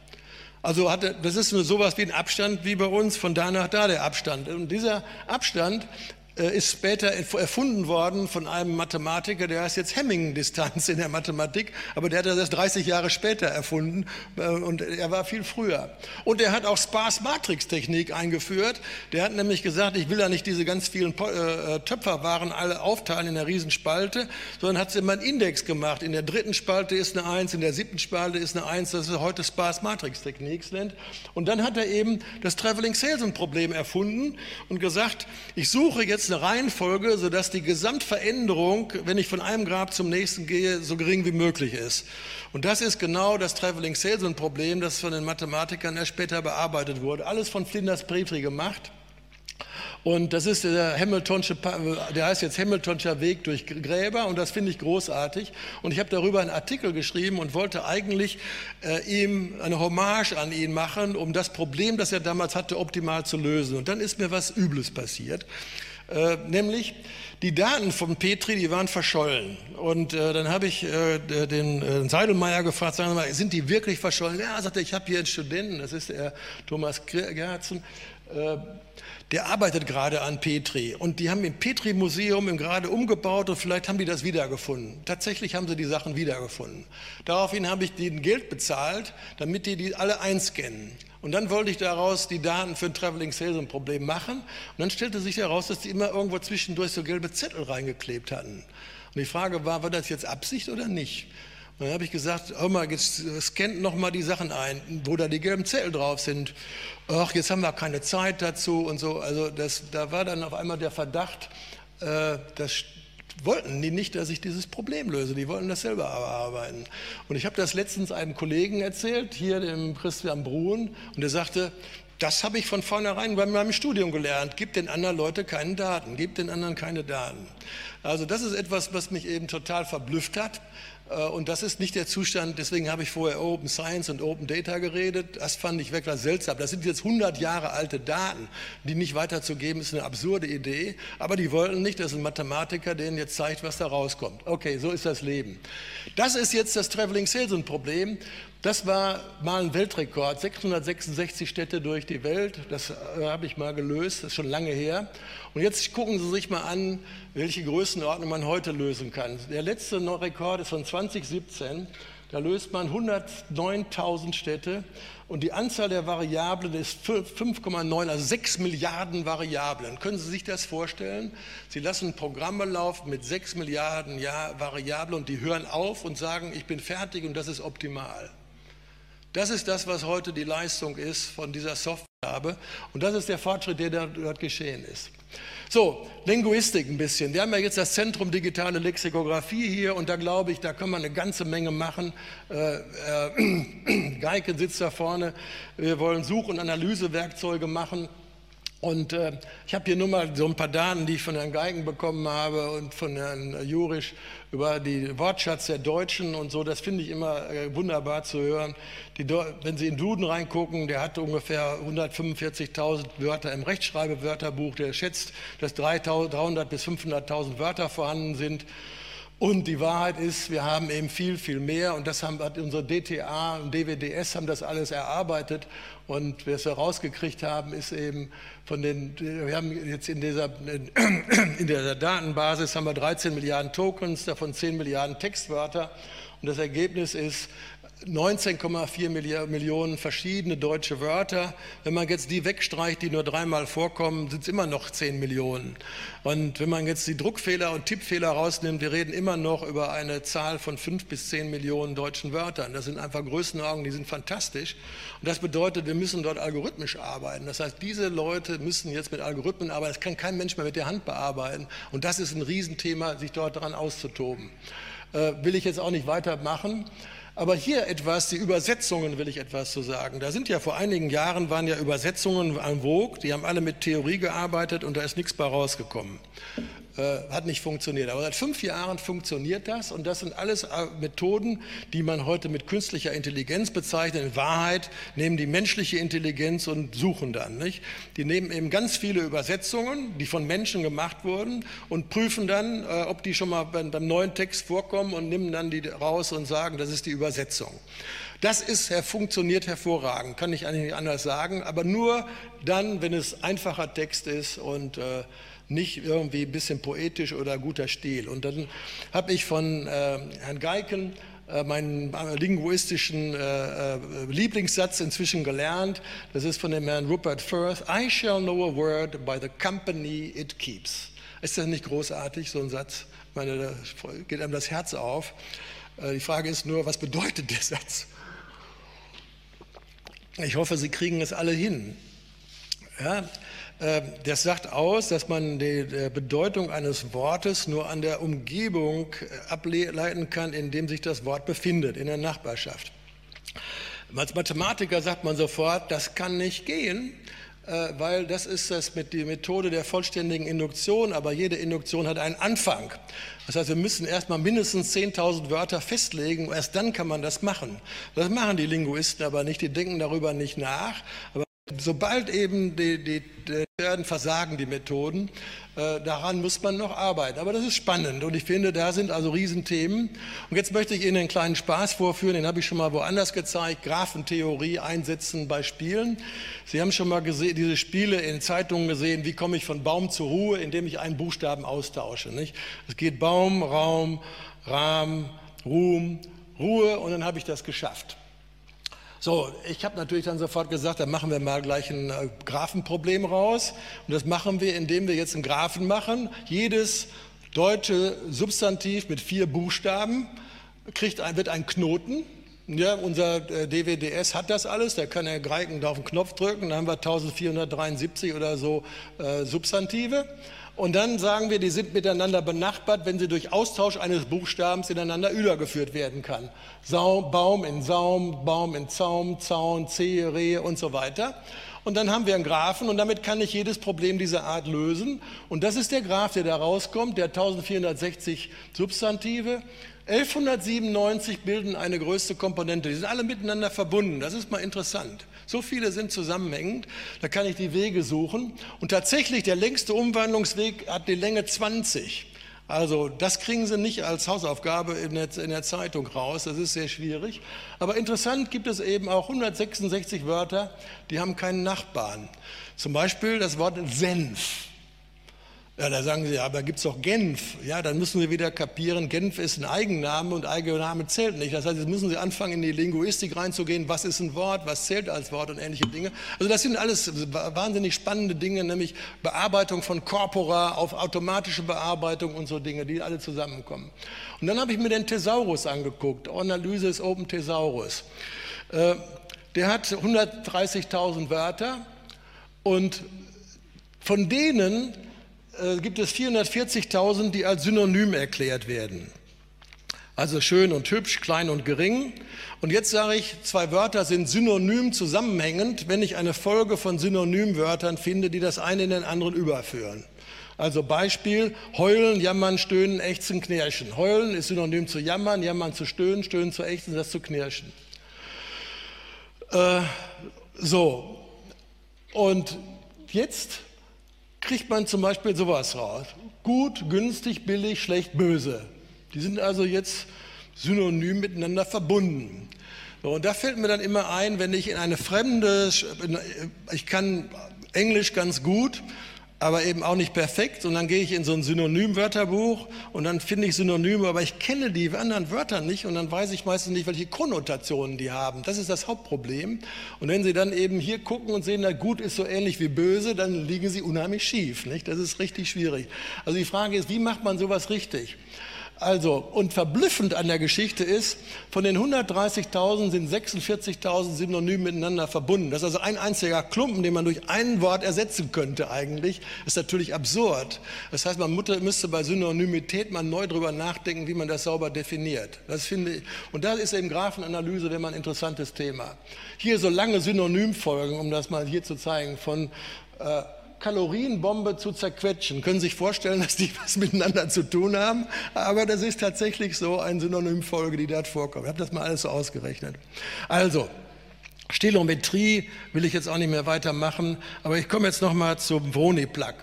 Also hat er, das ist nur sowas wie ein Abstand wie bei uns, von da nach da der Abstand. Und dieser Abstand ist später erfunden worden von einem Mathematiker, der heißt jetzt Hemming-Distanz in der Mathematik, aber der hat das erst 30 Jahre später erfunden äh, und er war viel früher. Und er hat auch Sparse-Matrix-Technik eingeführt. Der hat nämlich gesagt, ich will ja nicht diese ganz vielen äh, Töpferwaren alle aufteilen in einer Riesenspalte, sondern hat immer einen Index gemacht. In der dritten Spalte ist eine Eins, in der siebten Spalte ist eine Eins, das ist heute Sparse-Matrix-Technik nennt. Und dann hat er eben das Traveling-Salesman-Problem erfunden und gesagt, ich suche jetzt eine Reihenfolge, sodass die Gesamtveränderung, wenn ich von einem Grab zum nächsten gehe, so gering wie möglich ist. Und das ist genau das Traveling Salesman Problem, das von den Mathematikern erst später bearbeitet wurde. Alles von Flinders Petrie gemacht. Und das ist der Hamiltonsche, der heißt jetzt Hamiltonscher Weg durch Gräber und das finde ich großartig. Und ich habe darüber einen Artikel geschrieben und wollte eigentlich äh, ihm eine Hommage an ihn machen, um das Problem, das er damals hatte, optimal zu lösen. Und dann ist mir was Übles passiert. Äh, nämlich die Daten von Petri, die waren verschollen. Und äh, dann habe ich äh, den äh, Seidelmeier gefragt, sagen Sie mal, sind die wirklich verschollen? Ja, sagte ich habe hier einen Studenten, das ist der Thomas Gerzen, äh, der arbeitet gerade an Petri. Und die haben im Petri-Museum gerade umgebaut und vielleicht haben die das wiedergefunden. Tatsächlich haben sie die Sachen wiedergefunden. Daraufhin habe ich denen Geld bezahlt, damit die die alle einscannen. Und dann wollte ich daraus die Daten für ein Traveling Salesman Problem machen. Und dann stellte sich heraus, dass die immer irgendwo zwischendurch so gelbe Zettel reingeklebt hatten. Und die Frage war, war das jetzt Absicht oder nicht? Und dann habe ich gesagt, hör mal, jetzt scannt noch mal die Sachen ein, wo da die gelben Zettel drauf sind. Ach, jetzt haben wir keine Zeit dazu und so. Also das, da war dann auf einmal der Verdacht, äh, das wollten die nicht, dass ich dieses Problem löse. Die wollten das selber arbeiten. Und ich habe das letztens einem Kollegen erzählt, hier dem Christian Bruhn, und der sagte, das habe ich von vornherein bei meinem Studium gelernt. Gib den anderen Leuten keine Daten, gib den anderen keine Daten. Also das ist etwas, was mich eben total verblüfft hat. Äh, und das ist nicht der Zustand, deswegen habe ich vorher Open Science und Open Data geredet. Das fand ich wirklich seltsam. Das sind jetzt 100 Jahre alte Daten, die nicht weiterzugeben, ist eine absurde Idee. Aber die wollten nicht, dass ein Mathematiker denen jetzt zeigt, was da rauskommt. Okay, so ist das Leben. Das ist jetzt das Traveling Salesman Problem. Das war mal ein Weltrekord, 666 Städte durch die Welt. Das äh, habe ich mal gelöst, das ist schon lange her. Und jetzt gucken Sie sich mal an, welche Größenordnung man heute lösen kann. Der letzte Rekord ist von 2017. Da löst man 109.000 Städte und die Anzahl der Variablen ist 5,9, also 6 Milliarden Variablen. Können Sie sich das vorstellen? Sie lassen Programme laufen mit 6 Milliarden Variablen und die hören auf und sagen, ich bin fertig und das ist optimal. Das ist das, was heute die Leistung ist von dieser Software. Und das ist der Fortschritt, der dort geschehen ist. So, Linguistik ein bisschen. Wir haben ja jetzt das Zentrum Digitale Lexikographie hier und da glaube ich, da kann man eine ganze Menge machen. Äh, äh, Geiken sitzt da vorne. Wir wollen Such- und Analysewerkzeuge machen. Und äh, ich habe hier nur mal so ein paar Daten, die ich von Herrn Geigen bekommen habe und von Herrn Jurisch über die Wortschatz der Deutschen und so. Das finde ich immer äh, wunderbar zu hören. Die, wenn Sie in Duden reingucken, der hat ungefähr 145.000 Wörter im Rechtschreibewörterbuch. Der schätzt, dass 300 bis 500.000 Wörter vorhanden sind. Und die Wahrheit ist, wir haben eben viel, viel mehr und das haben unsere DTA und DWDS haben das alles erarbeitet und wir es herausgekriegt haben, ist eben von den, wir haben jetzt in dieser, in dieser Datenbasis haben wir 13 Milliarden Tokens, davon 10 Milliarden Textwörter. Und das Ergebnis ist, 19,4 Millionen verschiedene deutsche Wörter. Wenn man jetzt die wegstreicht, die nur dreimal vorkommen, sind es immer noch 10 Millionen. Und wenn man jetzt die Druckfehler und Tippfehler rausnimmt, wir reden immer noch über eine Zahl von 5 bis 10 Millionen deutschen Wörtern. Das sind einfach Größenordnungen, die sind fantastisch. Und das bedeutet, wir müssen dort algorithmisch arbeiten. Das heißt, diese Leute müssen jetzt mit Algorithmen arbeiten. Das kann kein Mensch mehr mit der Hand bearbeiten. Und das ist ein Riesenthema, sich dort daran auszutoben. Äh, will ich jetzt auch nicht weitermachen. Aber hier etwas, die Übersetzungen will ich etwas zu sagen. Da sind ja vor einigen Jahren waren ja Übersetzungen an Vogue, die haben alle mit Theorie gearbeitet und da ist nichts bei rausgekommen. Äh, hat nicht funktioniert. Aber seit fünf Jahren funktioniert das und das sind alles äh, Methoden, die man heute mit künstlicher Intelligenz bezeichnet. In Wahrheit nehmen die menschliche Intelligenz und suchen dann. Nicht? Die nehmen eben ganz viele Übersetzungen, die von Menschen gemacht wurden und prüfen dann, äh, ob die schon mal beim neuen Text vorkommen und nehmen dann die raus und sagen, das ist die Übersetzung. Das ist, funktioniert hervorragend, kann ich eigentlich nicht anders sagen, aber nur dann, wenn es einfacher Text ist und äh, nicht irgendwie ein bisschen poetisch oder guter Stil. Und dann habe ich von äh, Herrn Geiken äh, meinen äh, linguistischen äh, äh, Lieblingssatz inzwischen gelernt. Das ist von dem Herrn Rupert Firth. I shall know a word by the company it keeps. Ist das nicht großartig, so ein Satz? Ich meine, da geht einem das Herz auf. Die Frage ist nur, was bedeutet der Satz? Ich hoffe, Sie kriegen es alle hin. Ja, das sagt aus, dass man die Bedeutung eines Wortes nur an der Umgebung äh, ableiten kann, in dem sich das Wort befindet, in der Nachbarschaft. Als Mathematiker sagt man sofort, das kann nicht gehen, äh, weil das ist das mit die Methode der vollständigen Induktion, aber jede Induktion hat einen Anfang. Das heißt, wir müssen erstmal mindestens 10.000 Wörter festlegen, erst dann kann man das machen. Das machen die Linguisten aber nicht, die denken darüber nicht nach. Aber Sobald eben die, die, die werden versagen, die Methoden, äh, daran muss man noch arbeiten. Aber das ist spannend und ich finde, da sind also Riesenthemen. Und jetzt möchte ich Ihnen einen kleinen Spaß vorführen, den habe ich schon mal woanders gezeigt, Graphentheorie einsetzen bei Spielen. Sie haben schon mal gesehen, diese Spiele in Zeitungen gesehen, wie komme ich von Baum zur Ruhe, indem ich einen Buchstaben austausche. Nicht? Es geht Baum, Raum, Rahmen, Ruhm, Ruhe und dann habe ich das geschafft. So, ich habe natürlich dann sofort gesagt, dann machen wir mal gleich ein äh, Graphenproblem raus. Und das machen wir, indem wir jetzt einen Graphen machen. Jedes deutsche Substantiv mit vier Buchstaben kriegt ein, wird ein Knoten. Ja, unser äh, DWDS hat das alles, da kann Herr Greiken da auf den Knopf drücken, dann haben wir 1473 oder so äh, Substantive. Und dann sagen wir, die sind miteinander benachbart, wenn sie durch Austausch eines Buchstabens ineinander übergeführt werden kann. Saum, Baum in Saum, Baum in Zaum, Zaun, Zehe, Rehe und so weiter. Und dann haben wir einen Graphen und damit kann ich jedes Problem dieser Art lösen. Und das ist der Graph, der da rauskommt, der 1460 Substantive. 1197 bilden eine größte Komponente. Die sind alle miteinander verbunden. Das ist mal interessant. So viele sind zusammenhängend, da kann ich die Wege suchen. Und tatsächlich, der längste Umwandlungsweg hat die Länge 20. Also das kriegen Sie nicht als Hausaufgabe in der, in der, Zeitung raus, das ist sehr schwierig. Aber interessant gibt es eben auch 166 Wörter, die haben keinen Nachbarn. Zum Beispiel das Wort Senf. Ja, da sagen Sie, aber gibt es doch Genf. Ja, dann müssen Sie wieder kapieren, Genf ist ein Eigenname und Eigenname zählt nicht. Das heißt, jetzt müssen Sie anfangen, in die Linguistik reinzugehen. Was ist ein Wort? Was zählt als Wort und ähnliche Dinge? Also das sind alles wahnsinnig spannende Dinge, nämlich Bearbeitung von Corpora auf automatische Bearbeitung und so Dinge, die alle zusammenkommen. Und dann habe ich mir den Thesaurus angeguckt, Analysis Open Thesaurus. Äh, der hat 130.000 Wörter und von denen äh, gibt es 440.000, die als Synonym erklärt werden. Also schön und hübsch, klein und gering. Und jetzt sage ich, zwei Wörter sind synonym zusammenhängend, wenn ich eine Folge von Synonymwörtern finde, die das eine in den anderen überführen. Also Beispiel, heulen, jammern, stöhnen, ächzen, knirschen. Heulen ist synonym zu jammern, jammern zu stöhnen, stöhnen zu ächzen, das zu knirschen. Äh, so, und jetzt kriegt man zum Beispiel sowas raus. Gut, günstig, billig, schlecht, böse. Die sind also jetzt synonym miteinander verbunden. So, und da fällt mir dann immer ein, wenn ich in eine fremde, ich kann Englisch ganz gut, aber eben auch nicht perfekt. Und dann gehe ich in so ein Synonymwörterbuch und dann finde ich Synonyme, aber ich kenne die anderen Wörter nicht und dann weiß ich meistens nicht, welche Konnotationen die haben. Das ist das Hauptproblem. Und wenn Sie dann eben hier gucken und sehen, na gut ist so ähnlich wie böse, dann liegen Sie unheimlich schief. Nicht? Das ist richtig schwierig. Also die Frage ist, wie macht man sowas richtig? Also, und verblüffend an der Geschichte ist, von den 130.000 sind 46.000 synonym miteinander verbunden. Das ist also ein einziger Klumpen, den man durch ein Wort ersetzen könnte eigentlich. Das ist natürlich absurd. Das heißt, man müsste bei Synonymität mal neu drüber nachdenken, wie man das sauber definiert. Das finde ich, und da ist eben Graphenanalyse immer ein interessantes Thema. Hier so lange Synonymfolgen, um das mal hier zu zeigen, von äh, Kalorienbombe zu zerquetschen. Können Sie sich vorstellen, dass die was miteinander zu tun haben? Aber das ist tatsächlich so eine Synonymfolge, die dort vorkommt. Ich habe das mal alles so ausgerechnet. Also, Stilometrie will ich jetzt auch nicht mehr weitermachen, aber ich komme jetzt noch mal zum Vroni-Plug.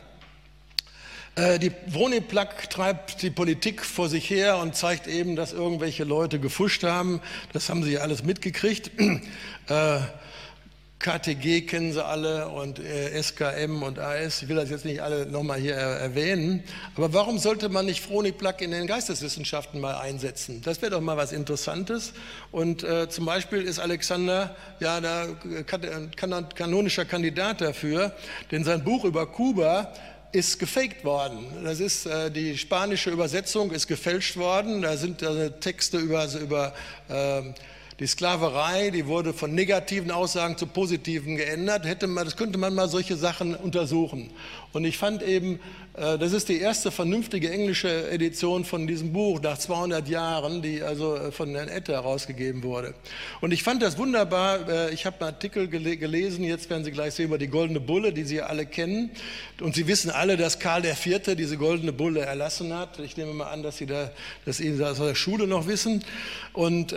Äh, die Vroni-Plug treibt die Politik vor sich her und zeigt eben, dass irgendwelche Leute gefuscht haben. Das haben Sie ja alles mitgekriegt. Äh, KTG kennen Sie alle und äh, SKM und AS. Ich will das jetzt nicht alle nochmal hier erwähnen. Aber warum sollte man nicht Phronik-Plug in den Geisteswissenschaften mal einsetzen? Das wäre doch mal was Interessantes. Und äh, zum Beispiel ist Alexander ja da kan kanonischer Kandidat dafür, denn sein Buch über Kuba ist gefaked worden. Das ist äh, die spanische Übersetzung ist gefälscht worden. Da sind äh, Texte über, über äh, die Sklaverei, die wurde von negativen Aussagen zu positiven geändert. Hätte man, das könnte man mal solche Sachen untersuchen. Und ich fand eben, das ist die erste vernünftige englische Edition von diesem Buch nach 200 Jahren, die also äh, von Herrn Ette herausgegeben wurde. Und ich fand das wunderbar. Äh, ich habe einen Artikel gelesen, jetzt werden Sie gleich sehen, über die Goldene Bulle, die Sie alle kennen. Und Sie wissen alle, dass Karl IV. diese Goldene Bulle erlassen hat. Ich nehme mal an, dass Sie da, dass Sie das aus der Schule noch wissen. Und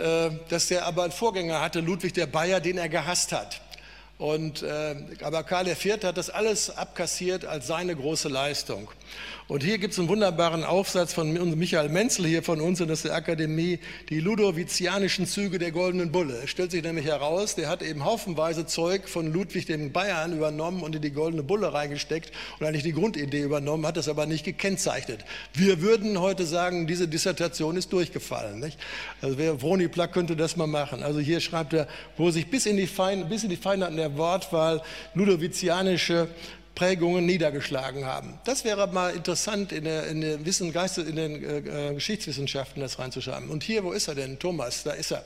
dass er aber einen Vorgänger hatte, Ludwig der Bayer, den er gehasst hat. Und, äh, aber Karl IV. hat das alles abkassiert als seine große Leistung. Und hier gibt es einen wunderbaren Aufsatz von Michael Menzel hier von uns in der Akademie, die ludovizianischen Züge der goldenen Bulle. Es stellt sich nämlich heraus, der hat eben haufenweise Zeug von Ludwig dem Bayern übernommen und in die goldene Bulle reingesteckt und eigentlich die Grundidee übernommen, hat das aber nicht gekennzeichnet. Wir würden heute sagen, diese Dissertation ist durchgefallen. Nicht? Also wer Vroni Plack könnte das mal machen. Also hier schreibt er, wo sich bis in die, Fein, bis in die Feinheiten der Wortwahl ludovizianische Prägungen niedergeschlagen haben. Das wäre mal interessant in, der, in, den, Wissen, Geistes, in den äh, Geschichtswissenschaften das reinzuschreiben. Und hier, wo ist er denn? Thomas, da ist er.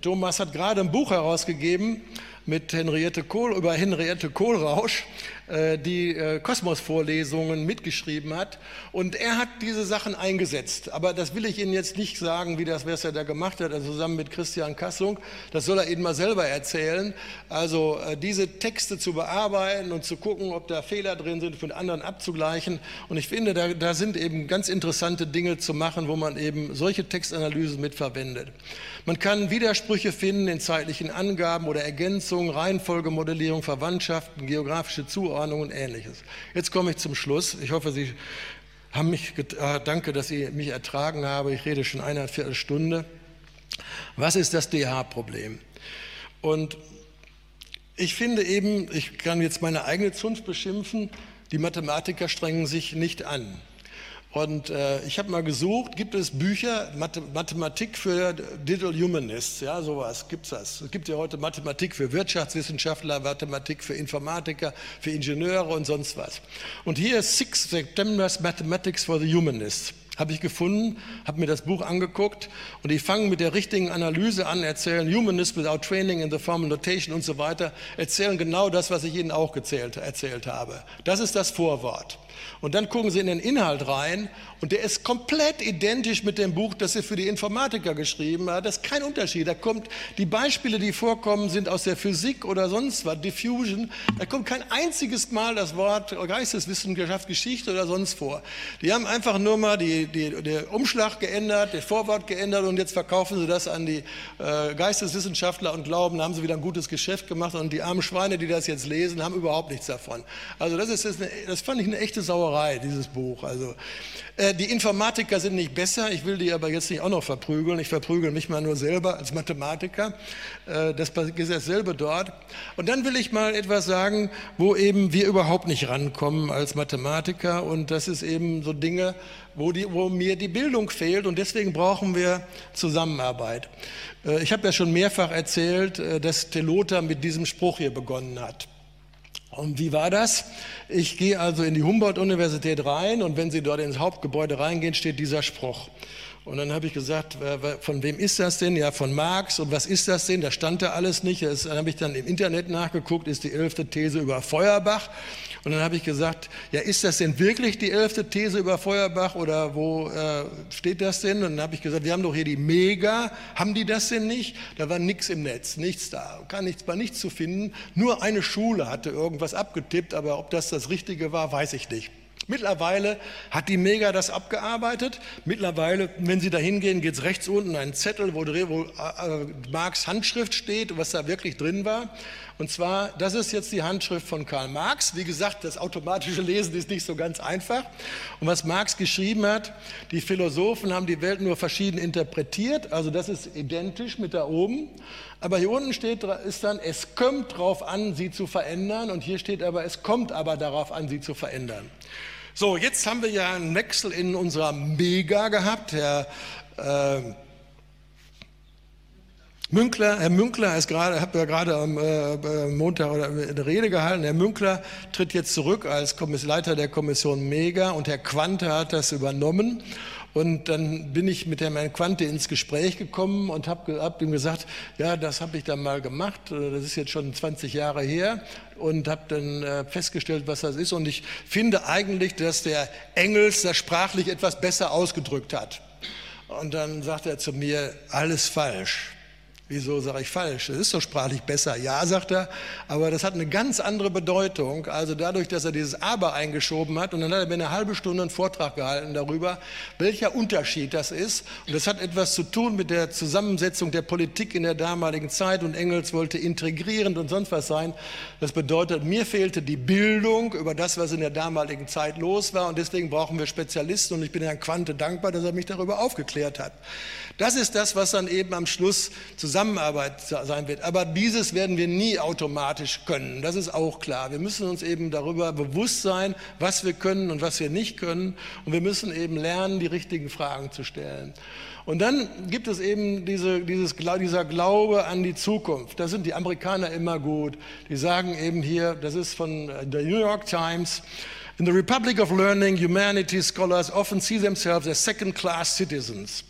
Thomas hat gerade ein Buch herausgegeben mit Henriette Kohl, über Henriette Kohlrausch äh, die äh, Kosmos-Vorlesungen mitgeschrieben hat. Und er hat diese Sachen eingesetzt. Aber das will ich Ihnen jetzt nicht sagen, wie das, was er da gemacht hat, also zusammen mit Christian Kassung. Das soll er Ihnen mal selber erzählen. Also äh, diese Texte zu bearbeiten und zu gucken, ob da Fehler drin sind, mit anderen abzugleichen. Und ich finde, da, da sind eben ganz interessante Dinge zu machen, wo man eben solche Textanalysen mitverwendet. Man kann Widersprüche finden in zeitlichen Angaben oder Ergänzungen, haben mich, äh, danke, dass ich mich ertragen habe. Ich rede schon eine Viertelstunde. Was ist das DH-Problem? Und ich finde eben, ich kann jetzt meine eigene Zunft beschimpfen, die Mathematiker strengen sich nicht an. Und äh, ich habe mal gesucht, gibt es Bücher, Mathe Mathematik für Digital Humanists, ja, sowas, gibt's das. Es gibt ja heute Mathematik für Wirtschaftswissenschaftler, Mathematik für Informatiker, für Ingenieure und sonst was. Und hier ist Six September's Mathematics for the Humanists habe ich gefunden, habe mir das Buch angeguckt und die fangen mit der richtigen Analyse an, erzählen Humanist without training in the formal notation und so weiter, erzählen genau das, was ich Ihnen auch gezählt, erzählt habe. Das ist das Vorwort. Und dann gucken Sie in den Inhalt rein und der ist komplett identisch mit dem Buch, das Sie für die Informatiker geschrieben haben. Das ist kein Unterschied. Da kommt, die Beispiele, die vorkommen, sind aus der Physik oder sonst was, Diffusion. Da kommt kein einziges Mal das Wort Geisteswissenschaft, Geschichte oder sonst vor. Die haben einfach nur mal die, die, den Umschlag geändert, das Vorwort geändert und jetzt verkaufen sie das an die äh, Geisteswissenschaftler und glauben, da haben sie wieder ein gutes Geschäft gemacht und die armen Schweine, die das jetzt lesen, haben überhaupt nichts davon. Also das, ist, das fand ich eine echte Sauerei, dieses Buch. Also äh, die Informatiker sind nicht besser, ich will die aber jetzt nicht auch noch verprügeln. Ich verprügel mich mal nur selber als Mathematiker. Äh, das ist dasselbe dort. Und dann will ich mal etwas sagen, wo eben wir überhaupt nicht rankommen als Mathematiker. Und das ist eben so Dinge, wo, die, wo mir die Bildung fehlt. Und deswegen brauchen wir Zusammenarbeit. Äh, ich habe ja schon mehrfach erzählt, dass Telota mit diesem Spruch hier begonnen hat. Und wie war das? Ich gehe also in die Humboldt-Universität rein und wenn Sie dort ins Hauptgebäude reingehen, steht dieser Spruch. Und dann habe ich gesagt, von wem ist das denn? Ja, von Marx. Und was ist das denn? Da stand da alles nicht. Das, dann habe ich dann im Internet nachgeguckt, ist die elfte These über Feuerbach. Und dann habe ich gesagt, ja, ist das denn wirklich die elfte These über Feuerbach oder wo äh, steht das denn? Und dann habe ich gesagt, wir haben doch hier die Mega, haben die das denn nicht? Da war nichts im Netz, nichts da, kann nichts, war nichts zu finden. Nur eine Schule hatte irgendwas abgetippt, aber ob das das Richtige war, weiß ich nicht. Mittlerweile hat die Mega das abgearbeitet. Mittlerweile, wenn Sie da hingehen, geht es rechts unten ein Zettel, wo, wo äh, Marx Handschrift steht, was da wirklich drin war. Und zwar, das ist jetzt die Handschrift von Karl Marx. Wie gesagt, das automatische Lesen ist nicht so ganz einfach. Und was Marx geschrieben hat, die Philosophen haben die Welt nur verschieden interpretiert. Also das ist identisch mit da oben. Aber hier unten steht, ist dann, es kommt darauf an, sie zu verändern. Und hier steht aber, es kommt aber darauf an, sie zu verändern. So, jetzt haben wir ja einen Wechsel in unserer Mega gehabt. Herr äh, Münkler, Herr Münkler ist gerade, habe ja gerade am äh, Montag eine Rede gehalten. Herr Münkler tritt jetzt zurück als Leiter der Kommission Mega und Herr Quante hat das übernommen. Und dann bin ich mit Herrn Quante ins Gespräch gekommen und habe hab ihm gesagt, ja, das habe ich dann mal gemacht, das ist jetzt schon 20 Jahre her und habe dann äh, festgestellt, was das ist. Und ich finde eigentlich, dass der Engels das sprachlich etwas besser ausgedrückt hat. Und dann sagt er zu mir, alles falsch. Wieso sage ich falsch? Das ist doch sprachlich besser. Ja, sagt er, aber das hat eine ganz andere Bedeutung. Also dadurch, dass er dieses Aber eingeschoben hat und dann hat er mir eine halbe Stunde einen Vortrag gehalten darüber, welcher Unterschied das ist. Und das hat etwas zu tun mit der Zusammensetzung der Politik in der damaligen Zeit und Engels wollte integrierend und sonst was sein. Das bedeutet, mir fehlte die Bildung über das, was in der damaligen Zeit los war und deswegen brauchen wir Spezialisten und ich bin Herrn Quante dankbar, dass er mich darüber aufgeklärt hat. Das ist das, was dann eben am Schluss Zusammenarbeit sein wird. Aber dieses werden wir nie automatisch können. Das ist auch klar. Wir müssen uns eben darüber bewusst sein, was wir können und was wir nicht können. Und wir müssen eben lernen, die richtigen Fragen zu stellen. Und dann gibt es eben diese, dieses, dieser Glaube an die Zukunft. Da sind die Amerikaner immer gut. Die sagen eben hier, das ist von der New York Times, In the Republic of Learning, humanities scholars often see themselves as second-class citizens.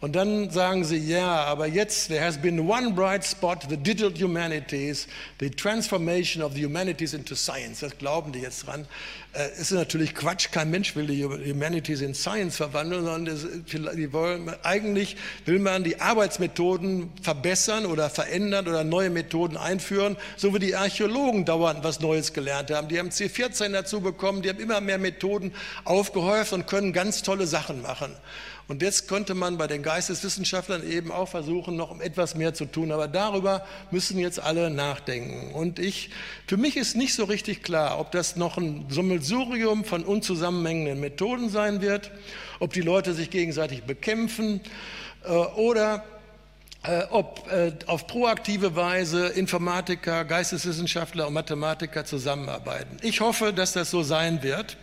Und dann sagen sie, ja, aber jetzt, there has been one bright spot, the digital humanities, the transformation of the humanities into science. Das glauben die jetzt dran. Äh, ist natürlich Quatsch. Kein Mensch will die Humanities in Science verwandeln, sondern die wollen, eigentlich will man die Arbeitsmethoden verbessern oder verändern oder neue Methoden einführen, so wie die Archäologen dauernd was Neues gelernt haben. Die haben C14 dazu bekommen, die haben immer mehr Methoden aufgehäuft und können ganz tolle Sachen machen. Und jetzt könnte man bei den Geisteswissenschaftlern eben auch versuchen, noch etwas mehr zu tun. Aber darüber müssen jetzt alle nachdenken. Und ich, für mich ist nicht so richtig klar, ob das noch ein Sammelsurium von unzusammenhängenden Methoden sein wird, ob die Leute sich gegenseitig bekämpfen äh, oder äh, ob äh, auf proaktive Weise Informatiker, Geisteswissenschaftler und Mathematiker zusammenarbeiten. Ich hoffe, dass das so sein wird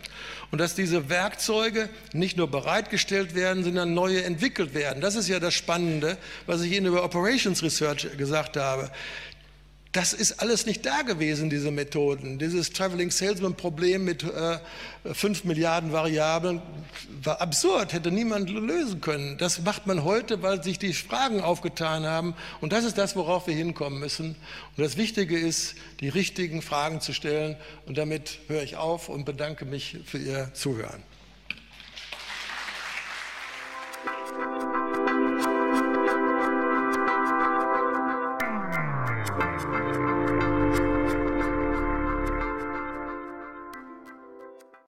und dass diese Werkzeuge nicht nur bereitgestellt werden, sondern neue entwickelt werden. Das ist ja das Spannende, was ich Ihnen über Operations Research gesagt habe. Das ist alles nicht da gewesen, diese Methoden. Dieses Traveling Salesman Problem mit äh, 5 Milliarden Variablen war absurd, hätte niemand lösen können. Das macht man heute, weil sich die Fragen aufgetan haben. Und das ist das, worauf wir hinkommen müssen. Und das Wichtige ist, die richtigen Fragen zu stellen. Und damit höre ich auf und bedanke mich für Ihr Zuhören.